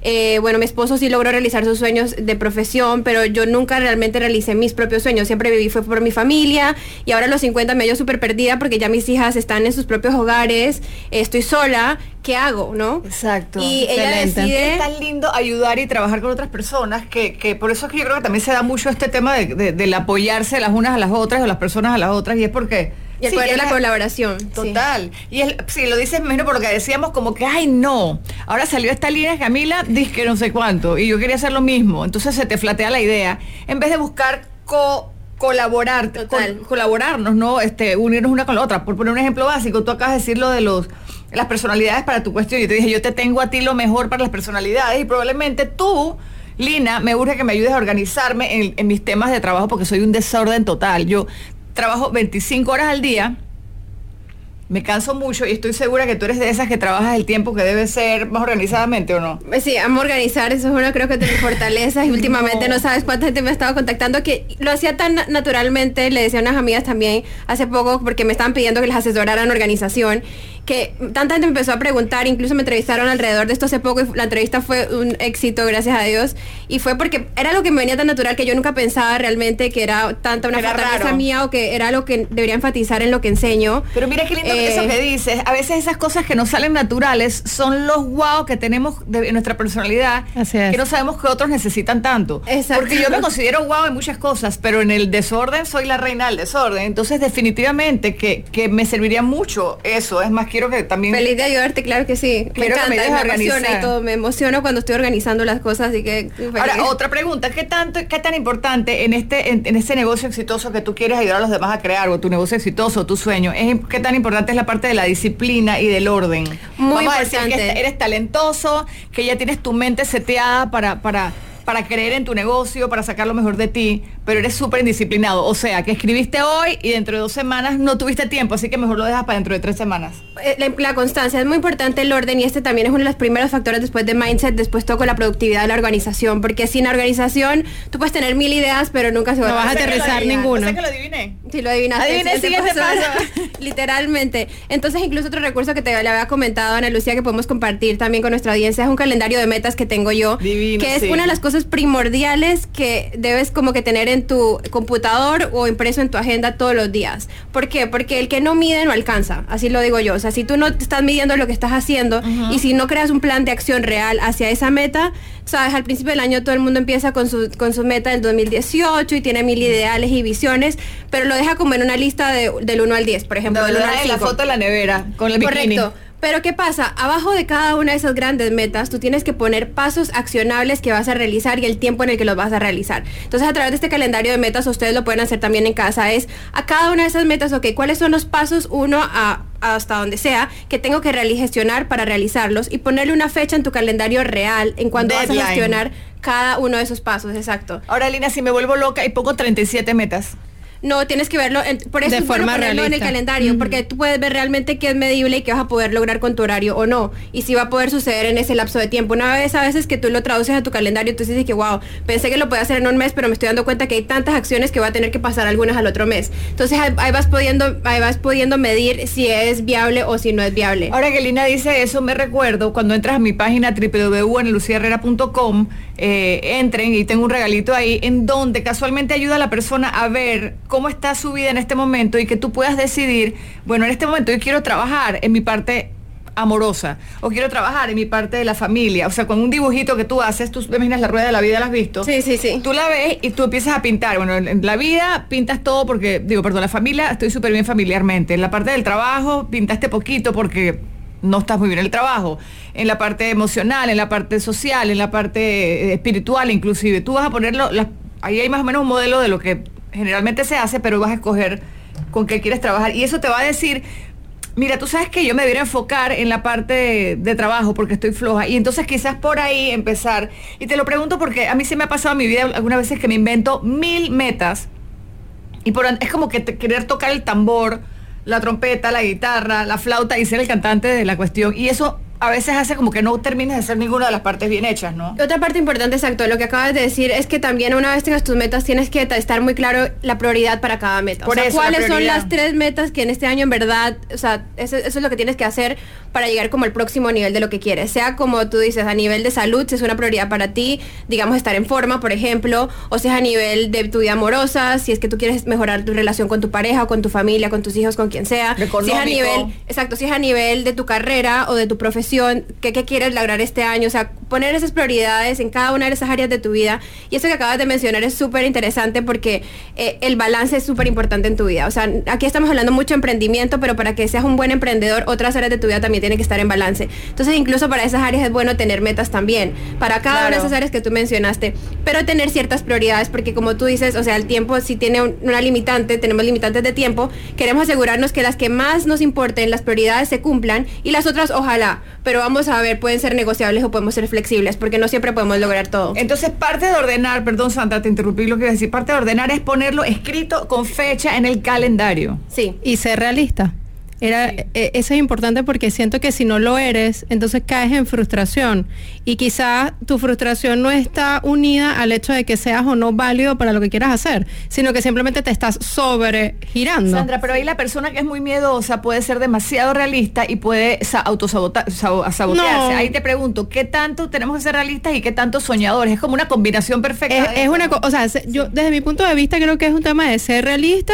eh, bueno, mi esposo sí logró realizar sus sueños de profesión, pero yo nunca realmente realicé mis propios sueños. Siempre viví fue por mi familia y ahora a los 50 me hallo súper perdida porque ya mis hijas están en sus propios hogares, estoy sola. ¿Qué hago, no? Exacto. Y ella decide... Es tan lindo ayudar y trabajar con otras personas que, por eso es que yo creo que también se da mucho este tema de, del apoyarse las unas a las otras o las personas a las otras y es porque y el poder de la colaboración. Total. Y si lo dices menos por lo que decíamos, como que, ay, no. Ahora salió esta línea, Camila, dice que no sé cuánto. Y yo quería hacer lo mismo. Entonces se te flatea la idea. En vez de buscar co colaborar, colaborarnos, ¿no? Este, unirnos una con la otra. Por poner un ejemplo básico, tú acabas de decir lo de los las personalidades para tu cuestión. Yo te dije, yo te tengo a ti lo mejor para las personalidades y probablemente tú Lina, me urge que me ayudes a organizarme en, en, mis temas de trabajo porque soy un desorden total. Yo trabajo 25 horas al día, me canso mucho y estoy segura que tú eres de esas que trabajas el tiempo que debe ser más organizadamente o no. Eh, sí, amo organizar, eso es uno creo que te fortalezas y últimamente no. sabes cuánta gente me ha estado contactando que lo hacía tan naturalmente, le decía a unas amigas también hace poco porque me estaban pidiendo que les asesoraran organización que tanta gente me empezó a preguntar, incluso me entrevistaron alrededor de esto hace poco y la entrevista fue un éxito, gracias a Dios. Y fue porque era lo que me venía tan natural que yo nunca pensaba realmente que era tanta una fortaleza mía o que era lo que debería enfatizar en lo que enseño. Pero mira qué lindo eso que eh, dices. A veces esas cosas que nos salen naturales son los wow que tenemos de nuestra personalidad que no sabemos que otros necesitan tanto. Exacto. Porque yo me considero wow en muchas cosas, pero en el desorden soy la reina del desorden. Entonces definitivamente que, que me serviría mucho eso. Es más que quiero que también... Feliz de ayudarte, claro que sí. Me encanta, me, emociona y todo. Me emociono cuando estoy organizando las cosas, así que... Ahora, otra pregunta. ¿Qué, tanto, qué tan importante en este, en, este negocio exitoso que tú quieres ayudar a los demás a crear, o tu negocio exitoso, tu sueño, es, qué tan importante es la parte de la disciplina y del orden? Muy importante. A que eres talentoso, que ya tienes tu mente seteada para... para para creer en tu negocio, para sacar lo mejor de ti, pero eres súper indisciplinado. O sea, que escribiste hoy y dentro de dos semanas no tuviste tiempo, así que mejor lo dejas para dentro de tres semanas. Eh, la, constancia es muy importante, el orden, y este también es uno de los primeros factores después de mindset, después toco la productividad de la organización, porque sin organización tú puedes tener mil ideas, pero nunca se va no vas a aterrizar ninguna. que lo adiviné. Sí, lo adivinaste. Adiviné, siguiente paso. Literalmente. Entonces, incluso otro recurso que te le había comentado, Ana Lucía, que podemos compartir también con nuestra audiencia, es un calendario de metas que tengo yo, que es una de las cosas primordiales que debes como que tener en tu computador o impreso en tu agenda todos los días. ¿Por qué? Porque el que no mide no alcanza, así lo digo yo. O sea, si tú no estás midiendo lo que estás haciendo y si no creas un plan de acción real hacia esa meta, sabes, al principio del año todo el mundo empieza con su, con su meta del 2018 y tiene mil ideales y visiones, pero lo deja como en una lista de, del 1 al 10, por ejemplo. No, la foto de la nevera con el Correcto. Pero ¿qué pasa? Abajo de cada una de esas grandes metas, tú tienes que poner pasos accionables que vas a realizar y el tiempo en el que los vas a realizar. Entonces, a través de este calendario de metas, ustedes lo pueden hacer también en casa, es a cada una de esas metas, ok, ¿cuáles son los pasos uno a, hasta donde sea que tengo que gestionar para realizarlos y ponerle una fecha en tu calendario real en cuanto vas a gestionar cada uno de esos pasos, exacto. Ahora, Lina, si me vuelvo loca y pongo 37 metas. No, tienes que verlo, por eso de forma ponerlo en el calendario, porque tú puedes ver realmente qué es medible y qué vas a poder lograr con tu horario o no, y si va a poder suceder en ese lapso de tiempo. Una vez a veces que tú lo traduces a tu calendario, tú dices que, wow, pensé que lo podía hacer en un mes, pero me estoy dando cuenta que hay tantas acciones que va a tener que pasar algunas al otro mes. Entonces ahí, vas pudiendo, ahí vas pudiendo medir si es viable o si no es viable. Ahora que Lina dice eso, me recuerdo cuando entras a mi página www.luciaherrera.com, eh, entren y tengo un regalito ahí en donde casualmente ayuda a la persona a ver cómo está su vida en este momento y que tú puedas decidir, bueno, en este momento yo quiero trabajar en mi parte amorosa o quiero trabajar en mi parte de la familia. O sea, con un dibujito que tú haces, tú imaginas la rueda de la vida, ¿la has visto? Sí, sí, sí. Tú la ves y tú empiezas a pintar. Bueno, en la vida pintas todo porque, digo, perdón, la familia, estoy súper bien familiarmente. En la parte del trabajo pintaste poquito porque no estás muy bien en el trabajo. En la parte emocional, en la parte social, en la parte espiritual inclusive. Tú vas a ponerlo, ahí hay más o menos un modelo de lo que generalmente se hace, pero vas a escoger con qué quieres trabajar. Y eso te va a decir, mira, tú sabes que yo me debería enfocar en la parte de, trabajo porque estoy floja. Y entonces quizás por ahí empezar. Y te lo pregunto porque a mí se me ha pasado en mi vida algunas veces que me invento mil metas. Y por, es como que querer tocar el tambor, la trompeta, la guitarra, la flauta y ser el cantante de la cuestión. Y eso a veces hace como que no termines de hacer ninguna de las partes bien hechas, ¿no? Otra parte importante, exacto, lo que acabas de decir es que también una vez tengas tus metas tienes que estar muy claro la prioridad para cada meta. Por o sea, cuáles son las tres metas que en este año en verdad, o sea, eso, es lo que tienes que hacer para llegar como al próximo nivel de lo que quieres. Sea como tú dices, a nivel de salud, si es una prioridad para ti, digamos estar en forma, por ejemplo, o si es a nivel de tu vida amorosa, si es que tú quieres mejorar tu relación con tu pareja o con tu familia, con tus hijos, con quien sea. Si es a nivel, exacto, si es a nivel de tu carrera o de tu profesión qué, quieres lograr este año, o sea, poner esas prioridades en cada una de esas áreas de tu vida. Y eso que acabas de mencionar es súper interesante porque eh, el balance es súper importante en tu vida. O sea, aquí estamos hablando mucho de emprendimiento, pero para que seas un buen emprendedor, otras áreas de tu vida también tienen que estar en balance. Entonces, incluso para esas áreas es bueno tener metas también, para cada una de esas áreas que tú mencionaste, pero tener ciertas prioridades, porque como tú dices, o sea, el tiempo si tiene una limitante, tenemos limitantes de tiempo, queremos asegurarnos que las que más nos importen, las prioridades se cumplan y las otras ojalá, pero vamos a ver, pueden ser negociables o podemos ser flexibles, porque no siempre podemos lograr todo. Entonces, parte de ordenar, perdón Sandra, te interrumpí lo que iba a decir, parte de ordenar es ponerlo escrito con fecha en el calendario. Sí. Y ser realista. Era, eh, eso es importante porque siento que si no lo eres, entonces caes en frustración. Y quizás tu frustración no está unida al hecho de que seas o no válido para lo que quieras hacer, sino que simplemente te estás sobregirando. Sandra, pero ahí la persona que es muy miedosa puede ser demasiado realista y puede autosabotearse. Ahí te pregunto, ¿qué tanto tenemos que ser realistas y qué tanto soñadores? Es como una combinación perfecta. Es, una o sea, yo desde mi punto de vista creo que es un tema de ser realista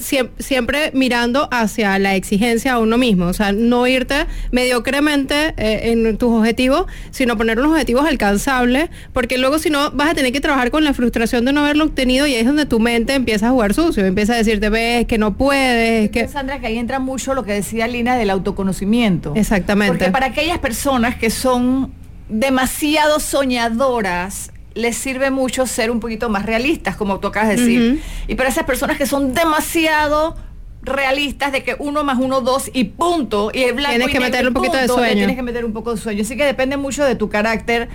siempre, mirando hacia la exigencia a uno mismo, o sea, no irte mediocremente eh, en tus objetivos, sino poner unos objetivos alcanzables, porque luego si no vas a tener que trabajar con la frustración de no haberlo obtenido y ahí es donde tu mente empieza a jugar sucio, empieza a decirte, ves que no puedes, que... Sandra, que ahí entra mucho lo que decía Lina del autoconocimiento. Exactamente. Porque para aquellas personas que son demasiado soñadoras, les sirve mucho ser un poquito más realistas, como tú acabas de decir. Y para esas personas que son demasiado realistas de que uno más uno, dos y punto. Y el blanco tienes que meter un poquito de sueño. Tienes que meter un poco de sueño. Así que depende mucho de tu carácter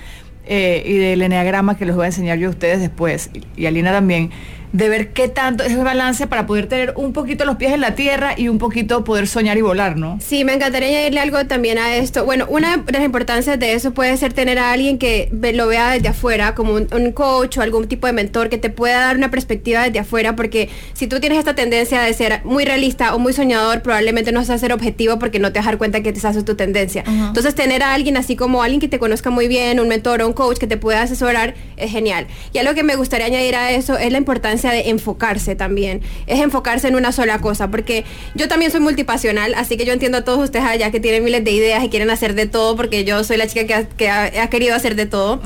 eh, y del eneagrama que los voy a enseñar yo a ustedes después. Y, y Alina también de ver qué tanto es el balance para poder tener un poquito los pies en la tierra y un poquito poder soñar y volar, ¿no? Sí, me encantaría añadirle algo también a esto. Bueno, una de las importancias de eso puede ser tener a alguien que lo vea desde afuera, como un, coach o algún tipo de mentor que te pueda dar una perspectiva desde afuera, porque si tú tienes esta tendencia de ser muy realista o muy soñador, probablemente no vas a ser objetivo porque no te vas a dar cuenta que te hace tu tendencia. Entonces, tener a alguien así como alguien que te conozca muy bien, un mentor o un coach que te pueda asesorar, es genial. Y algo que me gustaría añadir a eso es la importancia de enfocarse también, es enfocarse en una sola cosa, porque yo también soy multipasional, así que yo entiendo a todos ustedes allá que tienen miles de ideas y quieren hacer de todo, porque yo soy la chica que ha, querido hacer de todo,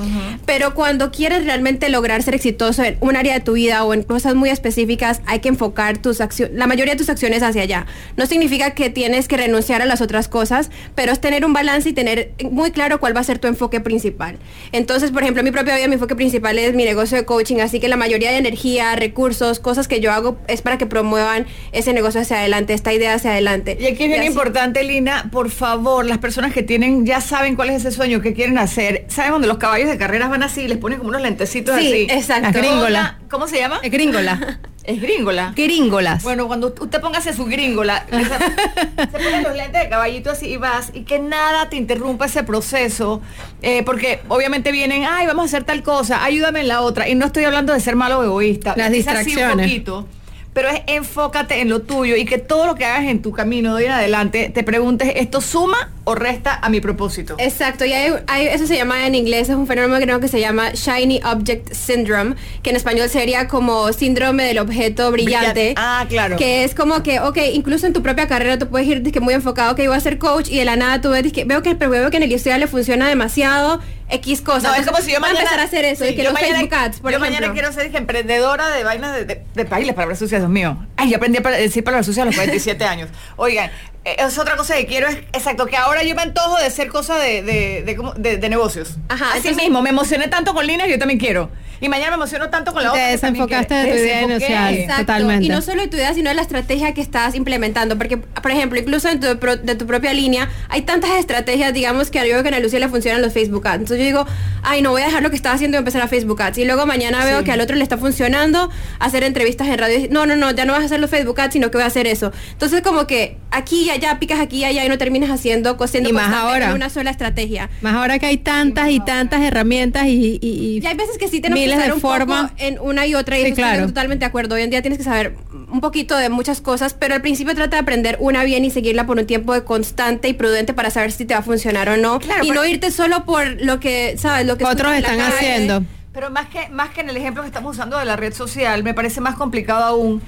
pero cuando quieres realmente lograr ser exitoso en un área de tu vida o en cosas muy específicas, hay que enfocar tus acciones, la mayoría de tus acciones hacia allá. No significa que tienes que renunciar a las otras cosas, pero es tener un balance y tener muy claro cuál va a ser tu enfoque principal. Entonces, por ejemplo, mi propia vida, mi enfoque principal es mi negocio de coaching, así que la mayoría de energía, recursos, cosas que yo hago es para que promuevan ese negocio hacia adelante, esta idea hacia adelante. Y aquí es bien importante, Lina, por favor, las personas que tienen, ya saben cuál es ese sueño que quieren hacer. ¿Saben dónde los caballos de carreras van así? Les ponen como unos lentecitos sí, así. exacto. gringola. ¿Cómo se llama? Gringola. Es gringola. Gringolas. Bueno, cuando usted póngase su gringola, se ponen los lentes de caballito así y vas, y que nada te interrumpa ese proceso, eh, porque obviamente vienen, ay, vamos a hacer tal cosa, ayúdame en la otra. Y no estoy hablando de ser malo o egoísta. Las distracciones. un poquito pero es enfócate en lo tuyo y que todo lo que hagas en tu camino de hoy en adelante te preguntes, ¿esto suma o resta a mi propósito? Exacto, y hay, eso se llama en inglés, es un fenómeno que se llama Shiny Object Syndrome, que en español sería como síndrome del objeto brillante. Ah, claro. Que es como que, ok, incluso en tu propia carrera tú puedes ir que muy enfocado, que iba a ser coach y de la nada tú ves que veo que, pero veo que en el estudio le funciona demasiado X cosas. No, es como si yo mañana... empezar a hacer eso. y que yo los mañana, ads, por yo mañana quiero ser emprendedora de vainas de, de, de bailes, palabras sucias, Dios mío. Ay, yo aprendí a decir palabras sucias a los 47 años. Oigan, es otra cosa que quiero, es exacto, que ahora yo me antojo de ser cosa de, de, de negocios. Ajá. Así mismo, me emocioné tanto con Lina, yo también quiero. Y mañana me emociono tanto con la otra. Te desenfocaste de tu idea inicial. Totalmente. Y no solo de tu idea, sino de la estrategia que estás implementando. Porque, por ejemplo, incluso en tu, de tu propia línea, hay tantas estrategias, digamos, que yo veo que a Ana Lucía le funcionan los Facebook Ads. Entonces yo digo, ay, no voy a dejar lo que estaba haciendo y empezar a Facebook Ads. Y luego mañana veo que al otro le está funcionando hacer entrevistas en radio. No, no, no, ya no vas a hacer los Facebook Ads, sino que voy a hacer eso. Entonces, como que aquí y allá, picas aquí y allá y no terminas haciendo, cosiendo y más ahora, una sola estrategia. Más ahora que hay tantas y, tantas herramientas y, y, hay veces que sí tenemos miles de formas en una y otra y estoy totalmente de acuerdo. Hoy en día tienes que saber un poquito de muchas cosas, pero al principio trata de aprender una bien y seguirla por un tiempo de constante y prudente para saber si te va a funcionar o no. y no irte solo por lo que, ¿sabes? Lo que otros están haciendo. Pero más que, más que en el ejemplo que estamos usando de la red social, me parece más complicado aún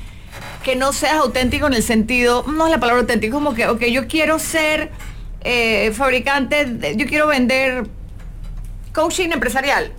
que no seas auténtico en el sentido, no es la palabra auténtico, como que, ok, yo quiero ser eh, fabricante, yo quiero vender coaching empresarial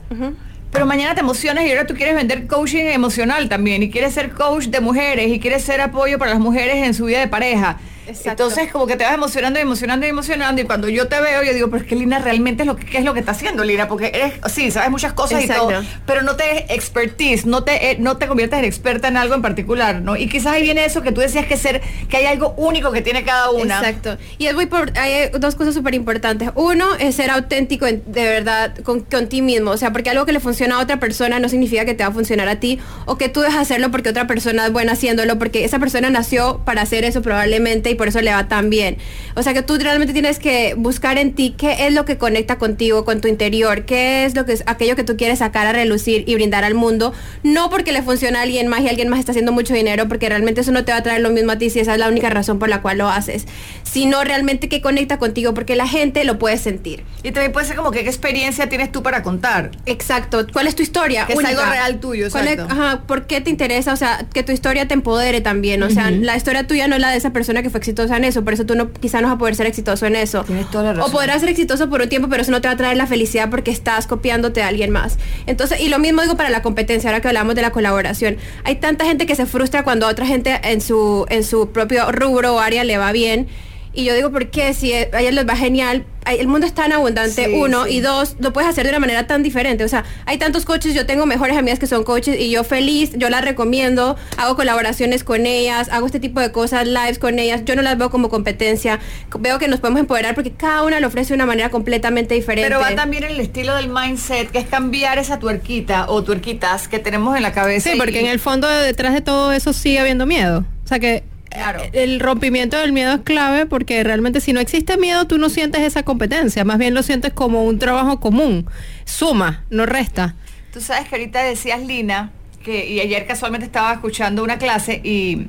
pero mañana te emocionas y ahora tú quieres vender coaching emocional también y quieres ser coach de mujeres y quieres ser apoyo para las mujeres en su vida de pareja. Entonces, como que te vas emocionando y emocionando y emocionando. Y cuando yo te veo, yo digo, pero es que Lina realmente es lo que ¿qué es lo que está haciendo, Lina, porque eres, sí, sabes muchas cosas y todo, pero no te expertise, no te, eh, no te conviertes en experta en algo en particular, ¿no? Y quizás ahí viene eso que tú decías que ser, que hay algo único que tiene cada una. Exacto. Y es muy por, hay dos cosas súper importantes. Uno es ser auténtico de verdad con, con ti mismo. O sea, porque algo que le funciona a otra persona no significa que te va a funcionar a ti o que tú dejas hacerlo porque otra persona es buena haciéndolo, porque esa persona nació para hacer eso probablemente y por eso le va tan bien. O sea que tú realmente tienes que buscar en ti qué es lo que conecta contigo, con tu interior, qué es lo que es aquello que tú quieres sacar a relucir y brindar al mundo, no porque le funciona a alguien más y alguien más está haciendo mucho dinero, porque realmente eso no te va a traer lo mismo a ti si esa es la única razón por la cual lo haces, sino realmente que conecta contigo, porque la gente lo puede sentir. Y también puede ser como que qué experiencia tienes tú para contar. Exacto. ¿Cuál es tu historia? Que es algo real tuyo, ajá, ¿Por qué te interesa? O sea, que tu historia te empodere también. O sea, la historia tuya no es la de esa persona que fue exitosa en eso, por eso tú no, quizá no vas a poder ser exitoso en eso. Tienes toda la razón. O podrás ser exitoso por un tiempo, pero eso no te va a traer la felicidad porque estás copiándote a alguien más. Entonces, y lo mismo digo para la competencia, ahora que hablamos de la colaboración. Hay tanta gente que se frustra cuando a otra gente en su, en su propio rubro o área le va bien y yo digo, ¿por qué? Si a ellos les va genial, el mundo es tan abundante, uno, y dos, lo puedes hacer de una manera tan diferente. O sea, hay tantos coaches, yo tengo mejores amigas que son coaches y yo feliz, yo las recomiendo, hago colaboraciones con ellas, hago este tipo de cosas, lives con ellas, yo no las veo como competencia, veo que nos podemos empoderar porque cada una lo ofrece de una manera completamente diferente. Pero va también en el estilo del mindset, que es cambiar esa tuerquita o tuerquitas que tenemos en la cabeza. Sí, porque en el fondo detrás de todo eso sigue habiendo miedo. O sea que el rompimiento del miedo es clave porque realmente si no existe miedo tú no sientes esa competencia, más bien lo sientes como un trabajo común, suma, no resta. Tú sabes que ahorita decías Lina, que y ayer casualmente estaba escuchando una clase y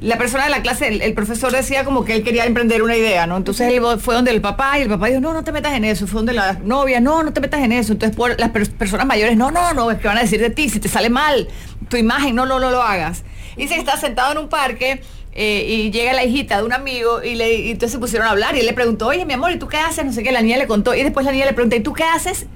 la persona de la clase, el, profesor decía como que él quería emprender una idea, ¿no? Entonces él fue donde el papá y el papá dijo, no, no te metas en eso. Fue donde la novia, no, no te metas en eso. Entonces por las personas mayores, no, no, no, es que van a decir de ti, si te sale mal tu imagen, no, no, no lo hagas. Y se está sentado en un parque eh, y llega la hijita de un amigo y, le, y entonces se pusieron a hablar y él le preguntó, oye, mi amor, ¿y tú qué haces? No sé qué, la niña le contó y después la niña le pregunta, ¿y tú qué haces?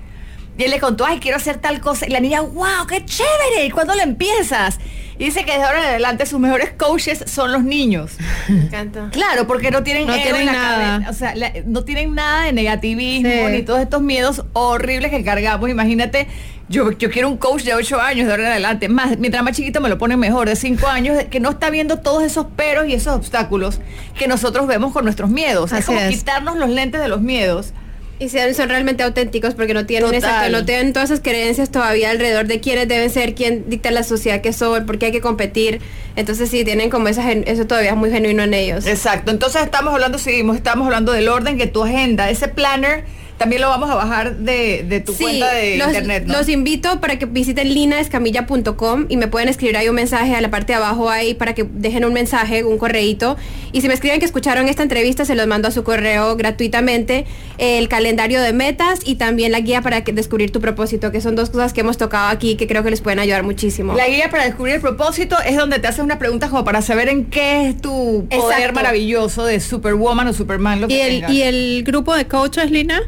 Y él le contó, ay, quiero hacer tal cosa. Y la niña, wow, qué chévere. ¿Y cuándo lo empiezas? Y dice que desde ahora en adelante sus mejores coaches son los niños. Me encanta. Claro, porque no tienen, no tienen nada. O sea, no tienen nada de negativismo ni todos estos miedos horribles que cargamos. Imagínate yo, yo quiero un coach de 8 años de ahora en adelante. Más, mientras más chiquito me lo pone mejor, de 5 años, que no está viendo todos esos peros y esos obstáculos que nosotros vemos con nuestros miedos. es como quitarnos los lentes de los miedos. Y son realmente auténticos porque no tienen no tienen todas esas creencias todavía alrededor de quiénes deben ser, quién dicta la sociedad que son, por qué hay que competir. Entonces sí, tienen como esa, eso todavía es muy genuino en ellos. Exacto. Entonces estamos hablando, seguimos, estamos hablando del orden que tu agenda, ese planner también lo vamos a bajar de, tu cuenta de internet. Los invito para que visiten linaescamilla.com y me pueden escribir ahí un mensaje a la parte de abajo ahí para que dejen un mensaje, un correíto. Y si me escriben que escucharon esta entrevista, se los mando a su correo gratuitamente el calendario de metas y también la guía para que descubrir tu propósito, que son dos cosas que hemos tocado aquí que creo que les pueden ayudar muchísimo. La guía para descubrir el propósito es donde te haces una pregunta como para saber en qué es tu poder maravilloso de Superwoman o Superman. Lo que ¿Y, el, ¿Y el grupo de coaches, Lina?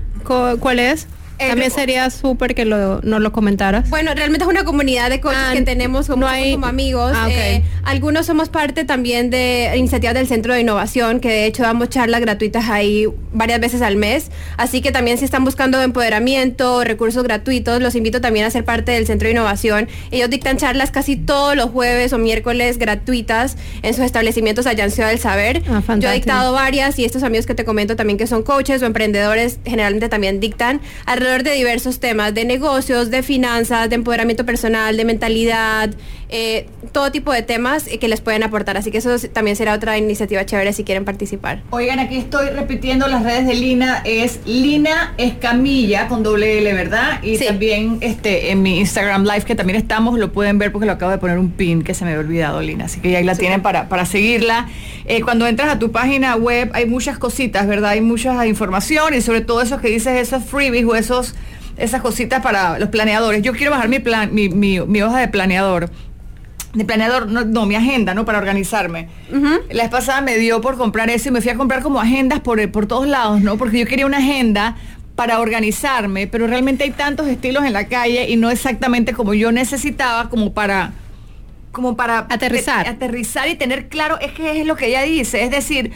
¿Cuál es? También sería súper que lo, nos lo comentaras. Bueno, realmente es una comunidad de coaches ah, que tenemos como, como amigos. Ah, eh, algunos somos parte también de iniciativas del Centro de Innovación, que de hecho damos charlas gratuitas ahí varias veces al mes. Así que también si están buscando empoderamiento, recursos gratuitos, los invito también a ser parte del Centro de Innovación. Ellos dictan charlas casi todos los jueves o miércoles gratuitas en sus establecimientos allá en Ciudad del Saber. Ah, Yo he dictado varias y estos amigos que te comento también que son coaches o emprendedores generalmente también dictan alrededor de diversos temas, de negocios, de finanzas, de empoderamiento personal, de mentalidad, eh, todo tipo de temas que les pueden aportar. Así que eso también será otra iniciativa chévere si quieren participar. Oigan, aquí estoy repitiendo las redes de Lina, es Lina Escamilla con doble L, ¿verdad? Y también este en mi Instagram Live, que también estamos, lo pueden ver porque lo acabo de poner un pin que se me había olvidado, Lina. Así que ahí la tienen para, para seguirla. Eh, cuando entras a tu página web hay muchas cositas, ¿verdad? Hay mucha información y sobre todo eso que dices, esos freebies o esos esas cositas para los planeadores. Yo quiero bajar mi, plan, mi, hoja de planeador de planeador, no, mi agenda, ¿no? Para organizarme. La vez pasada me dio por comprar eso y me fui a comprar como agendas por, por todos lados, ¿no? Porque yo quería una agenda para organizarme, pero realmente hay tantos estilos en la calle y no exactamente como yo necesitaba como para como para aterrizar. aterrizar y tener claro es que es lo que ella dice, es decir,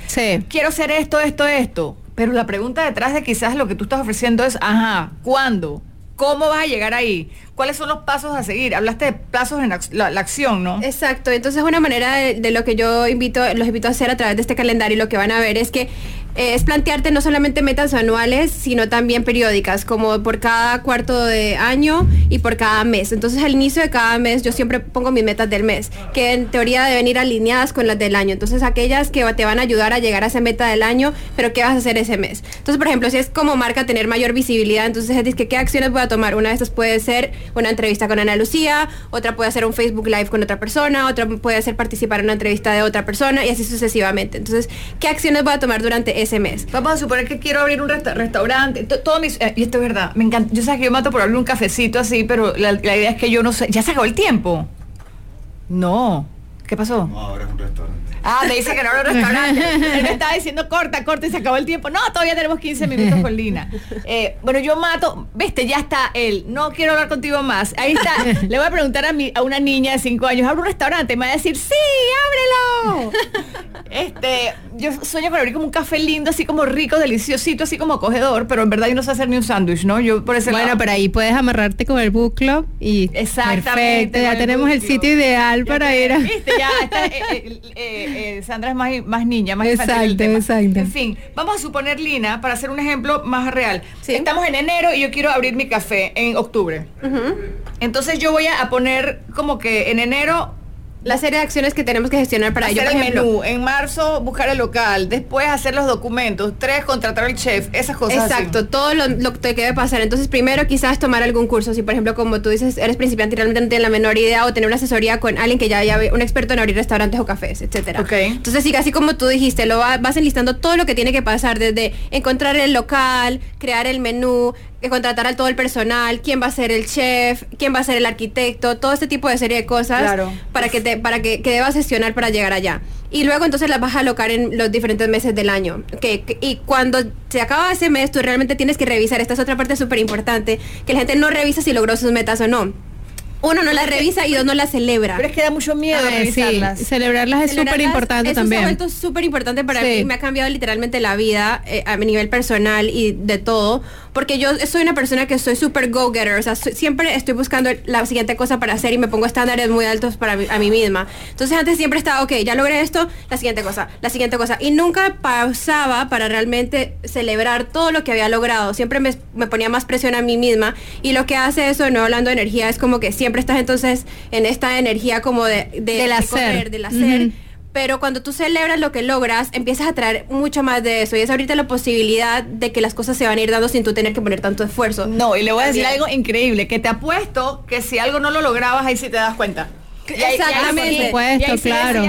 quiero hacer esto, esto, esto pero la pregunta detrás de quizás lo que tú estás ofreciendo es, ajá, ¿cuándo? ¿Cómo vas a llegar ahí? ¿cuáles son los pasos a seguir? Hablaste de plazos en la, acción, ¿no? Exacto, entonces una manera de, de, lo que yo invito, los invito a hacer a través de este calendario, lo que van a ver es que es plantearte no solamente metas anuales, sino también periódicas, como por cada cuarto de año y por cada mes. Entonces al inicio de cada mes yo siempre pongo mis metas del mes, que en teoría deben ir alineadas con las del año. Entonces aquellas que te van a ayudar a llegar a esa meta del año, pero ¿qué vas a hacer ese mes? Entonces, por ejemplo, si es como marca tener mayor visibilidad, entonces es que qué acciones voy a tomar. Una de estas puede ser una entrevista con Ana Lucía, otra puede ser un Facebook Live con otra persona, otra puede ser participar en una entrevista de otra persona y así sucesivamente. Entonces, ¿qué acciones voy a tomar durante ese mes. Vamos a suponer que quiero abrir un restaurante, todo mis, eh, y esto es verdad, me encanta, yo sé que yo mato por abrir un cafecito así, pero la, la idea es que yo no sé, ya se acabó el tiempo. No, ¿qué pasó? No, ahora es un restaurante. Ah, me dice que no era un restaurante. Él me estaba diciendo corta, corta y se acabó el tiempo. No, todavía tenemos 15 minutos con Lina. Eh, bueno, yo mato, viste, ya está él. No quiero hablar contigo más. Ahí está. Le voy a preguntar a, mi, a una niña de 5 años, ¿abre un restaurante? Me va a decir, sí, ábrelo. Este, yo sueño con abrir como un café lindo, así como rico, deliciosito, así como acogedor, pero en verdad yo no sé hacer ni un sándwich, ¿no? Yo por ese Bueno, pero ahí puedes amarrarte con el book club y Exactamente. Perfecto, ya tenemos el, sitio ideal para ir a... ¿Viste? Ya está, eh, eh, eh, Sandra es más, más niña, más exacto, exacto. En fin, vamos a suponer, Lina, para hacer un ejemplo más real. Estamos en enero y yo quiero abrir mi café en octubre. Entonces yo voy a poner como que en enero la serie de acciones que tenemos que gestionar para hacer el menú. En marzo buscar el local, después hacer los documentos, tres contratar al chef, esas cosas. Exacto, todo lo, que debe pasar. Entonces primero quizás tomar algún curso, si por ejemplo como tú dices eres principiante y realmente no tienes la menor idea o tener una asesoría con alguien que ya haya un experto en abrir restaurantes o cafés, etcétera. Okay. Entonces sí, así como tú dijiste, lo vas enlistando todo lo que tiene que pasar desde encontrar el local, crear el menú, contratar a todo el personal, quién va a ser el chef, quién va a ser el arquitecto, todo este tipo de serie de cosas para que te, para que, que debas gestionar para llegar allá. Y luego entonces las vas a alocar en los diferentes meses del año. Que, y cuando se acaba ese mes, tú realmente tienes que revisar. Esta es otra parte súper importante, que la gente no revisa si logró sus metas o no uno no las revisa y dos no las celebra. Pero es que da mucho miedo ah, revisarlas. celebrarlas es súper importante también. Se ha vuelto súper importante para mí. Me ha cambiado literalmente la vida eh, a nivel personal y de todo. Porque yo soy una persona que soy súper go-getter. O sea, siempre estoy buscando la siguiente cosa para hacer y me pongo estándares muy altos para a mí misma. Entonces antes siempre estaba, ok, ya logré esto, la siguiente cosa, la siguiente cosa. Y nunca pausaba para realmente celebrar todo lo que había logrado. Siempre me, me ponía más presión a mí misma. Y lo que hace eso, no hablando de energía, es como que siempre estás entonces en esta energía como de, de del hacer. del hacer. Pero cuando tú celebras lo que logras, empiezas a traer mucho más de eso. Y es ahorita la posibilidad de que las cosas se van a ir dando sin tú tener que poner tanto esfuerzo. No, y le voy a decir algo increíble, que te apuesto que si algo no lo lograbas, ahí sí te das cuenta. Exactamente. Por supuesto, claro.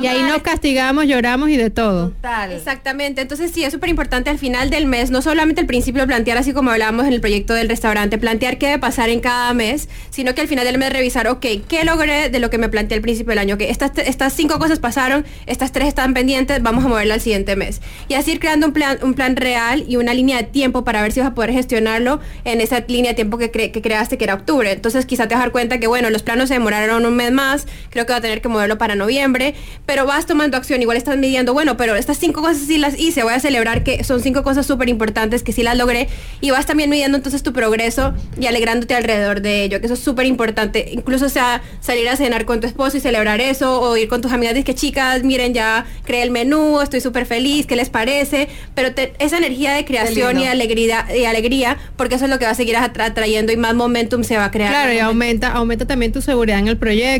Y ahí nos castigamos, lloramos y de todo. Total. Exactamente. Entonces sí, es súper importante al final del mes, no solamente al principio plantear, así como hablábamos en el proyecto del restaurante, plantear qué debe pasar en cada mes, sino que al final del mes revisar, ok, ¿qué logré de lo que me planteé al principio del año? Que estas, estas cinco cosas pasaron, estas tres están pendientes, vamos a moverlo al siguiente mes. Y así ir creando un plan, un plan real y una línea de tiempo para ver si vas a poder gestionarlo en esa línea de tiempo que, que creaste, que era octubre. Entonces quizá te vas a dar cuenta que, bueno, los planos se demoraron un mes más, creo que va a tener que moverlo para noviembre, pero vas tomando acción, igual estás midiendo, bueno, pero estas cinco cosas sí las hice, voy a celebrar que son cinco cosas súper importantes que sí las logré y vas también midiendo entonces tu progreso y alegrándote alrededor de ello, que eso es súper importante, incluso sea salir a cenar con tu esposo y celebrar eso, o ir con tus amigas y que chicas, miren, ya creé el menú, estoy súper feliz, ¿qué les parece? Pero esa energía de creación y alegría, y alegría, porque eso es lo que va a seguir atrayendo y más momentum se va a crear. Claro, y aumenta, aumenta también tu seguridad en el proyecto,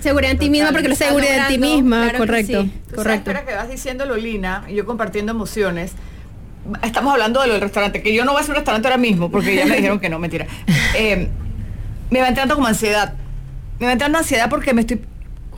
Seguridad en ti misma porque lo Seguridad en ti misma, correcto. correcto. Espera que vas diciendo Lolina y yo compartiendo emociones. Estamos hablando de lo del restaurante, que yo no voy a hacer un restaurante ahora mismo porque ya me dijeron que no, mentira. Eh, me va entrando como ansiedad. Me va entrando ansiedad porque me estoy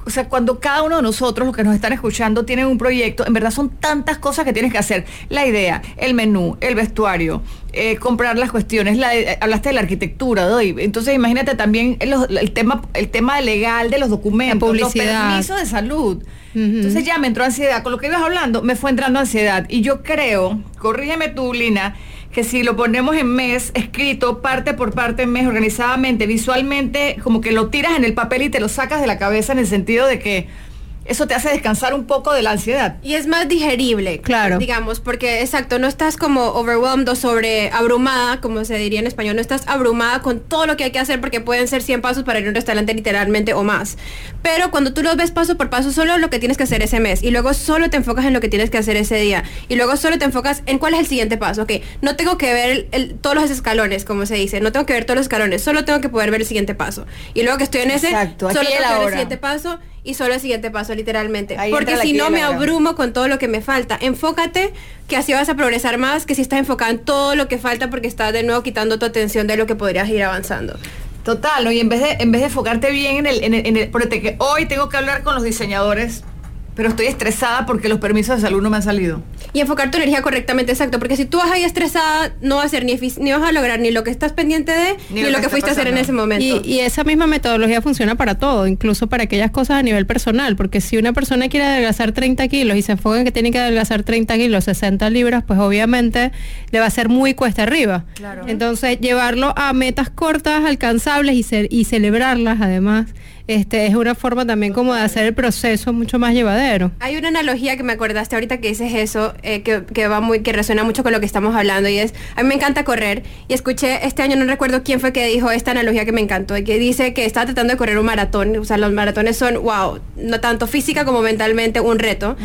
o sea, cuando cada uno de nosotros, los que nos están escuchando, tienen un proyecto, en verdad son tantas cosas que tienes que hacer. La idea, el menú, el vestuario, eh, comprar las cuestiones, la, eh, hablaste de la arquitectura, doy. Entonces imagínate también el, tema, el tema legal de los documentos, los permisos de salud. Entonces ya me entró ansiedad. Con lo que ibas hablando, me fue entrando ansiedad. Y yo creo, corrígeme tú, Lina, que si lo ponemos en mes, escrito parte por parte en mes, organizadamente, visualmente, como que lo tiras en el papel y te lo sacas de la cabeza en el sentido de que eso te hace descansar un poco de la ansiedad. Y es más digerible, Claro. digamos, porque exacto, no estás como overwhelmed o sobre abrumada, como se diría en español, no estás abrumada con todo lo que hay que hacer porque pueden ser 100 pasos para ir a un restaurante literalmente o más. Pero cuando tú los ves paso por paso, solo lo que tienes que hacer ese mes y luego solo te enfocas en lo que tienes que hacer ese día y luego solo te enfocas en cuál es el siguiente paso. Ok, no tengo que ver el- el- todos los escalones, como se dice, no tengo que ver todos los escalones, solo tengo que poder ver el siguiente paso. Y luego que estoy en ese, Exacto, solo tengo que ver el siguiente paso y solo el siguiente paso, literalmente. Ahí Porque si no me abrumo con todo lo que me falta. Enfócate que así vas a progresar más que si estás enfocada en todo lo que falta porque estás de nuevo quitando tu atención de lo que podrías ir avanzando. Total, ¿no? Y en vez de, en vez de enfocarte bien en el, en el, en el- ponete que hoy tengo que hablar con los diseñadores, pero estoy estresada porque los permisos de salud no me han salido. Y enfocar tu energía correctamente, exacto. Porque si tú vas ahí estresada, no vas a ser ni, vas a lograr ni lo que estás pendiente de, ni, lo, que, fuiste a hacer en ese momento. Y, y esa misma metodología funciona para todo, incluso para aquellas cosas a nivel personal, porque si una persona quiere adelgazar 30 kilos y se enfoca en que tiene que adelgazar 30 kilos, 60 libras, pues obviamente le va a ser muy cuesta arriba. Claro. Entonces, llevarlo a metas cortas, alcanzables y, ce- y celebrarlas además, este es una forma también como de hacer el proceso mucho más llevadero. Hay una analogía que me acordaste ahorita que dices eso, eh, que, que va muy, que resuena mucho con lo que estamos hablando y es, a mí me encanta correr y escuché este año, no recuerdo quién fue que dijo esta analogía que me encantó y que dice que está tratando de correr un maratón, o sea, los maratones son, wow, no tanto física como mentalmente un reto.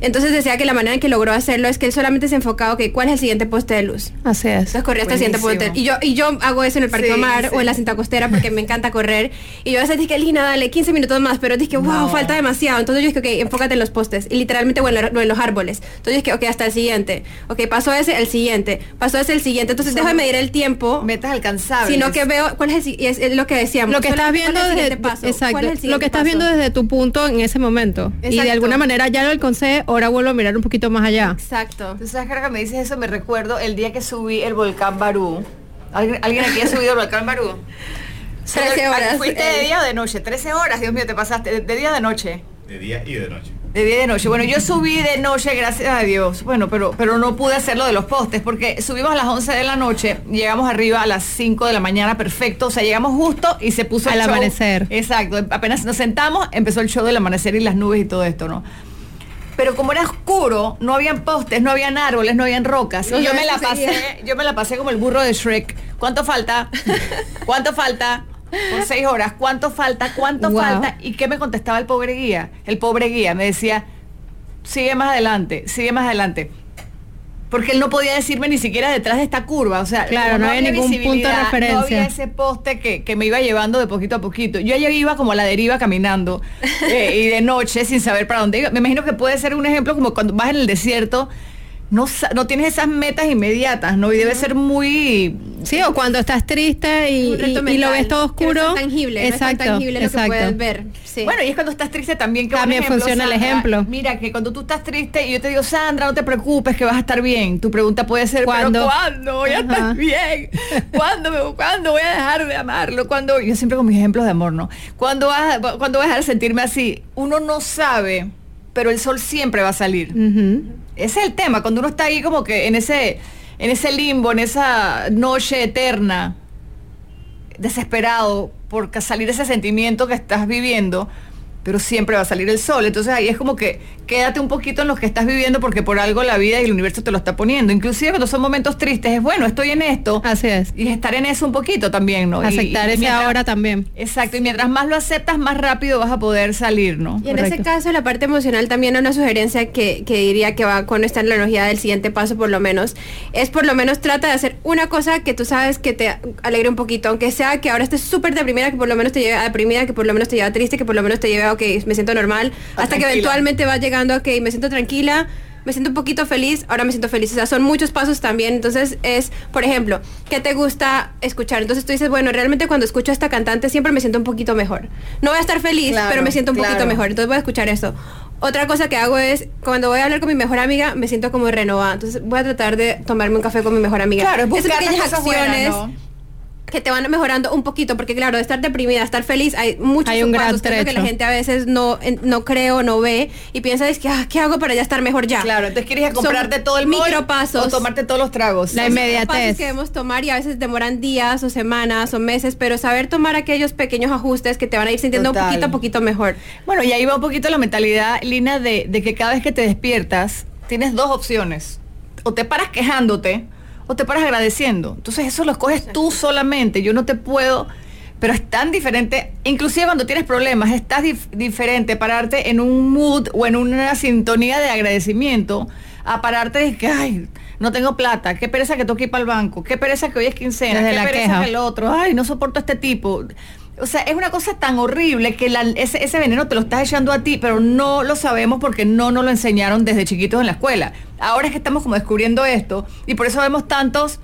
Entonces decía que la manera en que logró hacerlo es que él solamente se enfocaba, ok, ¿cuál es el siguiente poste de luz? Así es. Entonces corría hasta el siguiente poste. Y yo, y yo hago eso en el Parque Sí, Omar sí. o en la cinta costera porque me encanta correr. Y yo a veces dije, Lina, dale 15 minutos más, pero dije, wow, No. falta demasiado. Entonces yo dije, ok, enfócate en los postes. Y literalmente, bueno, en los árboles. Entonces dije, ok, hasta el siguiente. Ok, pasó ese, el siguiente. Pasó ese, el siguiente. Entonces dejo de medir el tiempo. Metas alcanzables. Sino que veo cuál es, el es, es lo que decíamos. Lo que estás viendo es desde, paso, exacto, es lo que estás paso. viendo desde tu punto en ese momento y de alguna manera ya lo alcancé, ahora vuelvo a mirar un poquito más allá. Exacto. Tú sabes que ahora que me dices eso, me recuerdo el día que subí el volcán Barú. ¿Alguien, alguien aquí ha subido el volcán Barú? 13 horas, ¿Fuiste eh. de día o de noche? 13 horas, Dios mío, te pasaste. ¿De, de día o de noche? De día y de noche. De día y de noche. Bueno, yo subí de noche, gracias a Dios. Bueno, pero, pero no pude hacerlo de los postes porque subimos a las 11 de la noche, llegamos arriba a las 5 de la mañana, perfecto. O sea, llegamos justo y se puso Al el show. amanecer. Exacto. Apenas nos sentamos, empezó el show del amanecer y las nubes y todo esto, ¿no? Pero como era oscuro, no habían postes, no habían árboles, no habían rocas. Y yo me la pasé, yo me la pasé como el burro de Shrek. ¿Cuánto falta? ¿Cuánto falta? Por seis horas. ¿Cuánto falta? ¿Cuánto Wow. falta? ¿Y qué me contestaba el pobre guía? El pobre guía me decía, sigue más adelante, sigue más adelante. Porque él no podía decirme ni siquiera detrás de esta curva. O sea, Claro, no había ningún punto de visibilidad, No referencia. había ese poste que, que me iba llevando de poquito a poquito. Yo ya iba como a la deriva caminando eh, y de noche sin saber para dónde iba. Me imagino que puede ser un ejemplo como cuando vas en el desierto, no, no tienes esas metas inmediatas, ¿no? Y debe ser muy... Sí, o cuando estás triste y, y- y lo ves todo no es oscuro. tangible, no es tan exacto, tangible lo exacto. que puedes ver. Sí. Bueno, y es cuando estás triste también que También funciona el ejemplo. Mira, que cuando tú estás triste y yo te digo, Sandra, no te preocupes, que vas a estar bien. Tu pregunta puede ser, ¿Cuándo? ¿pero cuándo voy a Ajá. estar bien? ¿Cuándo, me- ¿Cuándo voy a dejar de amarlo? ¿Cuándo? Yo siempre con mis ejemplos de amor, ¿no? ¿Cuándo vas, a- ¿Cuándo voy a dejar de sentirme así? Uno no sabe, pero el sol siempre va a salir. Es el tema, cuando uno está ahí como que en ese, en ese limbo, en esa noche eterna, desesperado por salir ese sentimiento que estás viviendo, pero siempre va a salir el sol. Entonces ahí es como que quédate un poquito en lo que estás viviendo porque por algo la vida y el universo te lo está poniendo. Inclusive cuando son momentos tristes es bueno, estoy en esto. Así es. Y estar en eso un poquito también, ¿no? Y- Aceptar y ese mientras- ahora también. Exacto, y mientras más lo aceptas, más rápido vas a poder salir, ¿no? Y en ese caso, la parte emocional también una sugerencia que, que diría que va con esta analogía del siguiente paso, por lo menos, es por lo menos trata de hacer una cosa que tú sabes que te alegre un poquito, aunque sea que ahora estés súper deprimida, que por lo menos te lleve a deprimida, que por lo menos te lleve a triste, que por lo menos te lleve a, ok, me siento normal, hasta que eventualmente va llegando a, ok, me siento tranquila, me siento un poquito feliz, ahora me siento feliz. O sea, son muchos pasos también. Entonces es, por ejemplo, ¿qué te gusta escuchar? Entonces tú dices, bueno, realmente cuando escucho a esta cantante siempre me siento un poquito mejor. No voy a estar feliz, Claro, pero me siento un claro. poquito mejor. Entonces voy a escuchar esto. Otra cosa que hago es, cuando voy a hablar con mi mejor amiga, me siento como renovada. Entonces voy a tratar de tomarme un café con mi mejor amiga. Claro, Esas buscar pequeñas buenas, ¿no? Que te van mejorando un poquito, porque claro, de estar deprimida, estar feliz, hay muchos Hay un gran pasos que la trecho. gente a veces no, no cree o no ve y piensa, es que, ah, ¿qué hago para ya estar mejor ya? Claro, entonces quieres a Son comprarte todo el micropasos. o tomarte todos los tragos. La inmediatez. que debemos tomar y a veces demoran días o semanas o meses, pero saber tomar aquellos pequeños ajustes que te van a ir sintiendo Total. un poquito a poquito mejor. Bueno, y ahí va un poquito la mentalidad, Lina, de, de que cada vez que te despiertas, tienes dos opciones. O te paras quejándote, o te paras agradeciendo. Entonces eso lo escoges tú solamente. Yo no te puedo... Pero es tan diferente, inclusive cuando tienes problemas, es tan dif- diferente pararte en un mood o en una sintonía de agradecimiento a pararte de que, ay, no tengo plata, qué pereza que tengo que ir para el banco, qué pereza que hoy es quincena, Desde qué la pereza queja. que el otro, ay, no soporto a este tipo. O sea, es una cosa tan horrible que la- ese, ese veneno te lo estás echando a ti, pero no lo sabemos porque no nos lo enseñaron desde chiquitos en la escuela. Ahora es que estamos como descubriendo esto y por eso vemos tantos,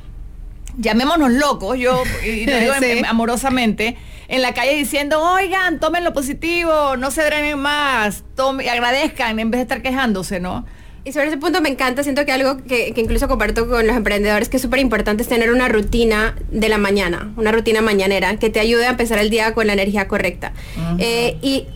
llamémonos locos, yo y lo digo Sí. en- amorosamente, en la calle diciendo, oigan, tomen lo positivo, no se drenen más, tomen, agradezcan en vez de estar quejándose, ¿no? Y sobre ese punto me encanta, siento que algo que, que incluso comparto con los emprendedores que es súper importante es tener una rutina de la mañana, una rutina mañanera que te ayude a empezar el día con la energía correcta. Eh, y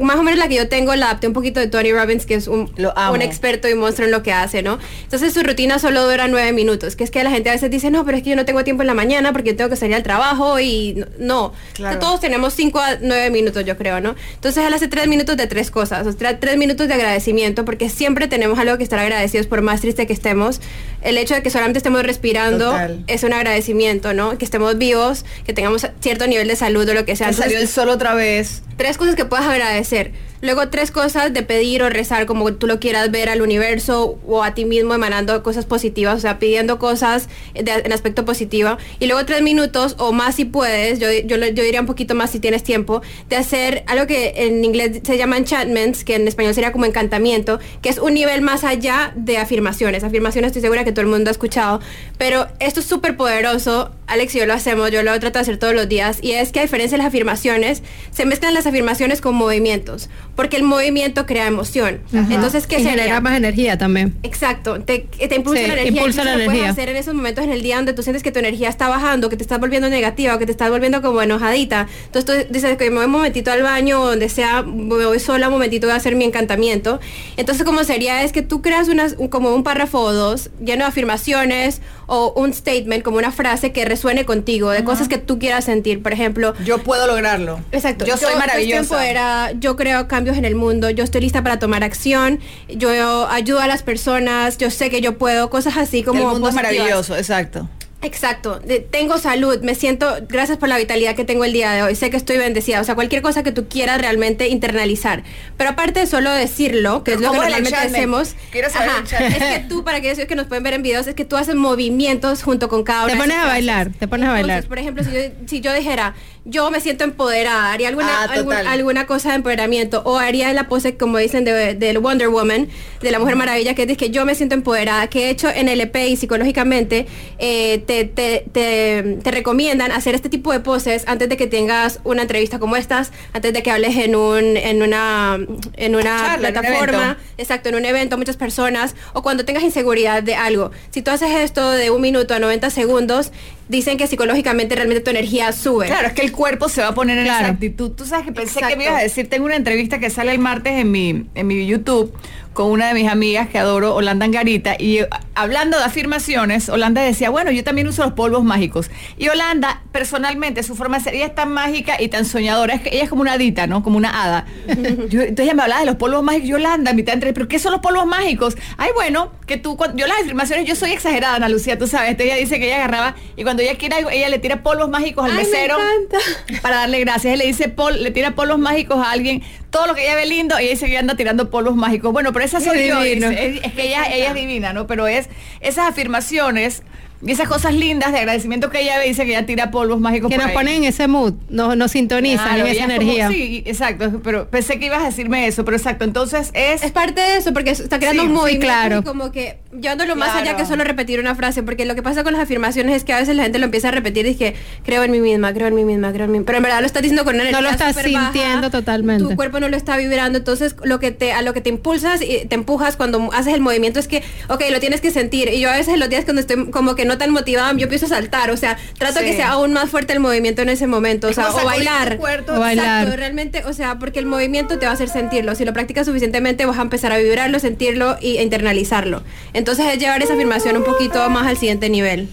más o menos la que yo tengo la adapté un poquito de Tony Robbins, que es un, un experto y monstruo en lo que hace, ¿no? Entonces su rutina solo dura nueve minutos, que es que la gente a veces dice, no, pero es que yo no tengo tiempo en la mañana porque tengo que salir al trabajo y no. Todos tenemos cinco a nueve minutos, yo creo, ¿no? Entonces él hace tres minutos de tres cosas, o sea, tres minutos de agradecimiento, porque siempre tenemos algo que estar agradecidos por más triste que estemos. El hecho de que solamente estemos respirando Total. es un agradecimiento, ¿no? Que estemos vivos, que tengamos cierto nivel de salud o lo que sea. Salió el sol otra vez. tres cosas que puedas agradecer agradecer. Luego tres cosas de pedir o rezar como tú lo quieras ver al universo o a ti mismo emanando cosas positivas, o sea, pidiendo cosas en aspecto positivo. Y luego tres minutos o más si puedes, yo, yo, yo diría un poquito más si tienes tiempo, de hacer algo que en inglés se llama enchantments, que en español sería como encantamiento, que es un nivel más allá de afirmaciones. Afirmaciones estoy segura que todo el mundo ha escuchado, pero esto es súper poderoso. Alex y yo lo hacemos, yo lo trato de hacer todos los días, y es que a diferencia de las afirmaciones, se mezclan las afirmaciones con movimientos, porque el movimiento crea emoción. Ajá. Entonces, ¿qué y sería? genera más energía también. Exacto, te, te impulsa Sí, la energía. impulsa la lo puedes energía. hacer en esos momentos en el día donde tú sientes que tu energía está bajando, que te estás volviendo negativa, o que te estás volviendo como enojadita. Entonces tú dices que me voy un momentito al baño, o donde sea, me voy sola un momentito, voy a hacer mi encantamiento. Entonces como sería es que tú creas unas, un- como un párrafo o dos lleno de afirmaciones o un statement, como una frase que resuene contigo, de cosas que tú quieras sentir. Por ejemplo, Yo puedo lograrlo. Exacto. Yo soy estoy maravillosa. empoderada, yo creo cambios en el mundo, yo estoy lista para tomar acción, yo ayudo a las personas, yo sé que yo puedo, cosas así como el mundo es maravilloso, exacto. Exacto, de- tengo salud, me siento, gracias por la vitalidad que tengo el día de hoy, sé que estoy bendecida, o sea, cualquier cosa que tú quieras realmente internalizar. Pero aparte de solo decirlo, que Pero es lo que ¿cómo es el normalmente enchantment? hacemos, Quiero saber ajá, es que tú, para aquellos que nos pueden ver en videos, es que tú haces movimientos junto con cada una Te pones a bailar, te pones a Entonces, bailar. por ejemplo, si yo, si yo dijera, yo me siento empoderada, haría alguna, Ah, algún- alguna cosa de empoderamiento, o haría la pose, como dicen, de, del Wonder Woman, de la Mujer Maravilla, que es de que yo me siento empoderada, que he hecho en LP y psicológicamente eh, te, te, te, te recomiendan hacer este tipo de poses antes de que tengas una entrevista como estas, antes de que hables en un en una en una Charla, en un plataforma, exacto, en un evento, muchas personas, o cuando tengas inseguridad de algo. Si tú haces esto de un minuto a 90 segundos, dicen que psicológicamente realmente tu energía sube. Claro, es que el cuerpo se va a poner en Claro. esa actitud. Tú sabes que pensé que me ibas a decir, tengo una entrevista que sale el martes en mi, en mi YouTube con una de mis amigas que adoro, Holanda Angarita, y eh, hablando de afirmaciones, Holanda decía, bueno, yo también uso los polvos mágicos. Y Holanda, personalmente, su forma de ser, ella es tan mágica y tan soñadora, es que ella es como una hadita, ¿no? Como una hada. Yo- entonces ella me hablaba de los polvos mágicos, Yolanda, mitad entre, ¿pero qué son los polvos mágicos? Ay, bueno, que tú, cuando- yo las afirmaciones, yo soy exagerada, Ana Lucía, tú sabes, Entonces ella dice que ella agarraba, y cuando ella quiere algo, ella le tira polvos mágicos al Ay, me mesero encanta. para darle gracias. Él le dice pol, le tira polvos mágicos a alguien, todo lo que ella ve lindo, y ella que anda tirando polvos mágicos. Bueno, pero esa soy yo, es, es que ella, ella es divina, ¿no? Pero es esas afirmaciones y esas cosas lindas de agradecimiento que ella ve, dice que ella tira polvos mágicos Que por nos ahí. ponen en ese mood, nos, nos sintonizan Claro, en esa como- energía. sí, exacto, pero pensé que ibas a decirme eso, pero exacto, entonces es... Es parte de eso, porque está creando Sí, un sí, movimiento claro. y como que llevándolo más Claro. allá que solo repetir una frase, porque lo que pasa con las afirmaciones es que a veces la gente lo empieza a repetir y es que creo en mí misma, creo en mí misma, creo en mí pero en verdad lo estás diciendo con una energía lo estás baja, sintiendo totalmente. Tu cuerpo no lo está vibrando, entonces lo que te a lo que te impulsas y te empujas cuando haces el movimiento es que, ok, lo tienes que sentir. Y yo a veces los días cuando estoy como que no tan motivada, yo empiezo a saltar, o sea, trato que sea aún más fuerte el movimiento en ese momento, o sea, o bailar. o bailar. realmente, o sea, porque el movimiento te va a hacer sentirlo. Si lo practicas suficientemente, vas a empezar a vibrarlo, sentirlo y internalizarlo. Entonces es llevar esa afirmación un poquito más al siguiente nivel.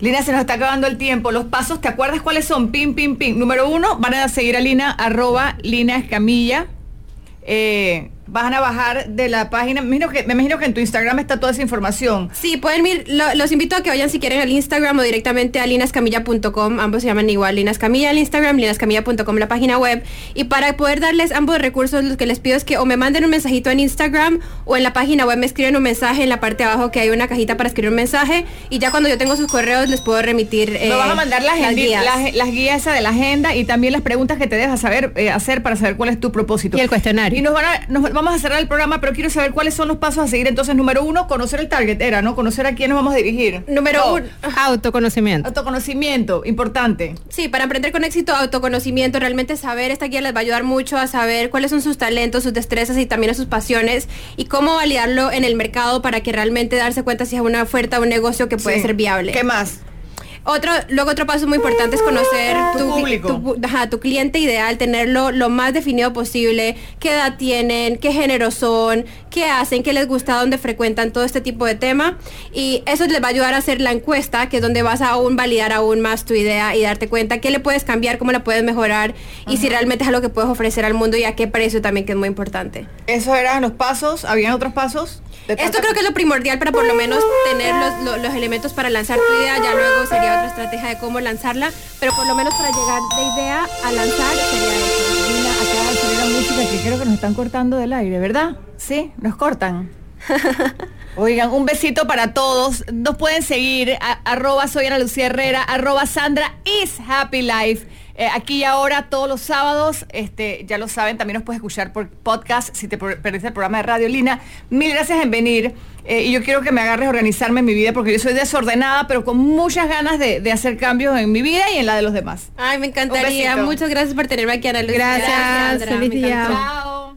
Lina, se nos está acabando el tiempo. Los pasos, ¿te acuerdas cuáles son? Pim, pim, pim. Número uno, van a seguir a Lina, arroba Lina Escamilla. Eh, van a bajar de la página. Me imagino, que, me imagino que en tu Instagram está toda esa información. Sí, pueden ir, los invito a que vayan si quieren al Instagram o directamente a linascamilla.com, ambos se llaman igual, Linascamilla el Instagram, linascamilla.com la página web. Y para poder darles ambos recursos, lo que les pido es que o me manden un mensajito en Instagram o en la página web me escriben un mensaje en la parte de abajo que hay una cajita para escribir un mensaje y ya cuando yo tengo sus correos les puedo remitir. me vas a eh, mandar las, guías. Las, guías esa de la agenda y también las preguntas que te dejas saber, eh, hacer para saber cuál es tu propósito. Y el cuestionario. Y nos van a, nos, vamos a cerrar el programa, pero quiero saber cuáles son los pasos a seguir. Entonces, número uno, conocer el target, era, ¿no? Conocer a quién nos vamos a dirigir. Número uno, autoconocimiento. Autoconocimiento, importante. Sí, para emprender con éxito, autoconocimiento, realmente saber, esta guía les va a ayudar mucho a saber cuáles son sus talentos, sus destrezas y también sus pasiones y cómo validarlo en el mercado para que realmente darse cuenta si es una oferta o un negocio que puede ser viable. ¿Qué más? Otro, luego otro paso muy importante es conocer tu, público. Tu, cliente ideal, tenerlo lo más definido posible, qué edad tienen, qué género son, qué hacen, qué les gusta, dónde frecuentan, todo este tipo de tema. Y eso les va a ayudar a hacer la encuesta, que es donde vas a aún validar aún más tu idea y darte cuenta qué le puedes cambiar, cómo la puedes mejorar y si realmente es algo que puedes ofrecer al mundo y a qué precio también, que es muy importante. Eso eran los pasos, ¿habían otros pasos? Esto creo que es lo primordial para por lo menos tener los, los, elementos para lanzar tu idea, ya luego sería otra estrategia de cómo lanzarla, pero por lo menos para llegar de idea a lanzar sería eso. Mira, acá la música que creo que nos están cortando del aire, ¿verdad? Sí, nos cortan. Oigan, un besito para todos. Nos pueden seguir, arroba soy Ana Lucía Herrera, arroba Sandra is Happy Life. Eh, aquí y ahora, todos los sábados, este, ya lo saben, también nos puedes escuchar por podcast si te perdiste el programa de Radio Lina. Mil gracias en venir. Eh, y yo quiero que me agarres a organizarme en mi vida porque yo soy desordenada, pero con muchas ganas de, hacer cambios en mi vida y en la de los demás. Ay, me encantaría. Muchas gracias por tenerme aquí, Ana Lucía. Gracias. Feliz día. Chao.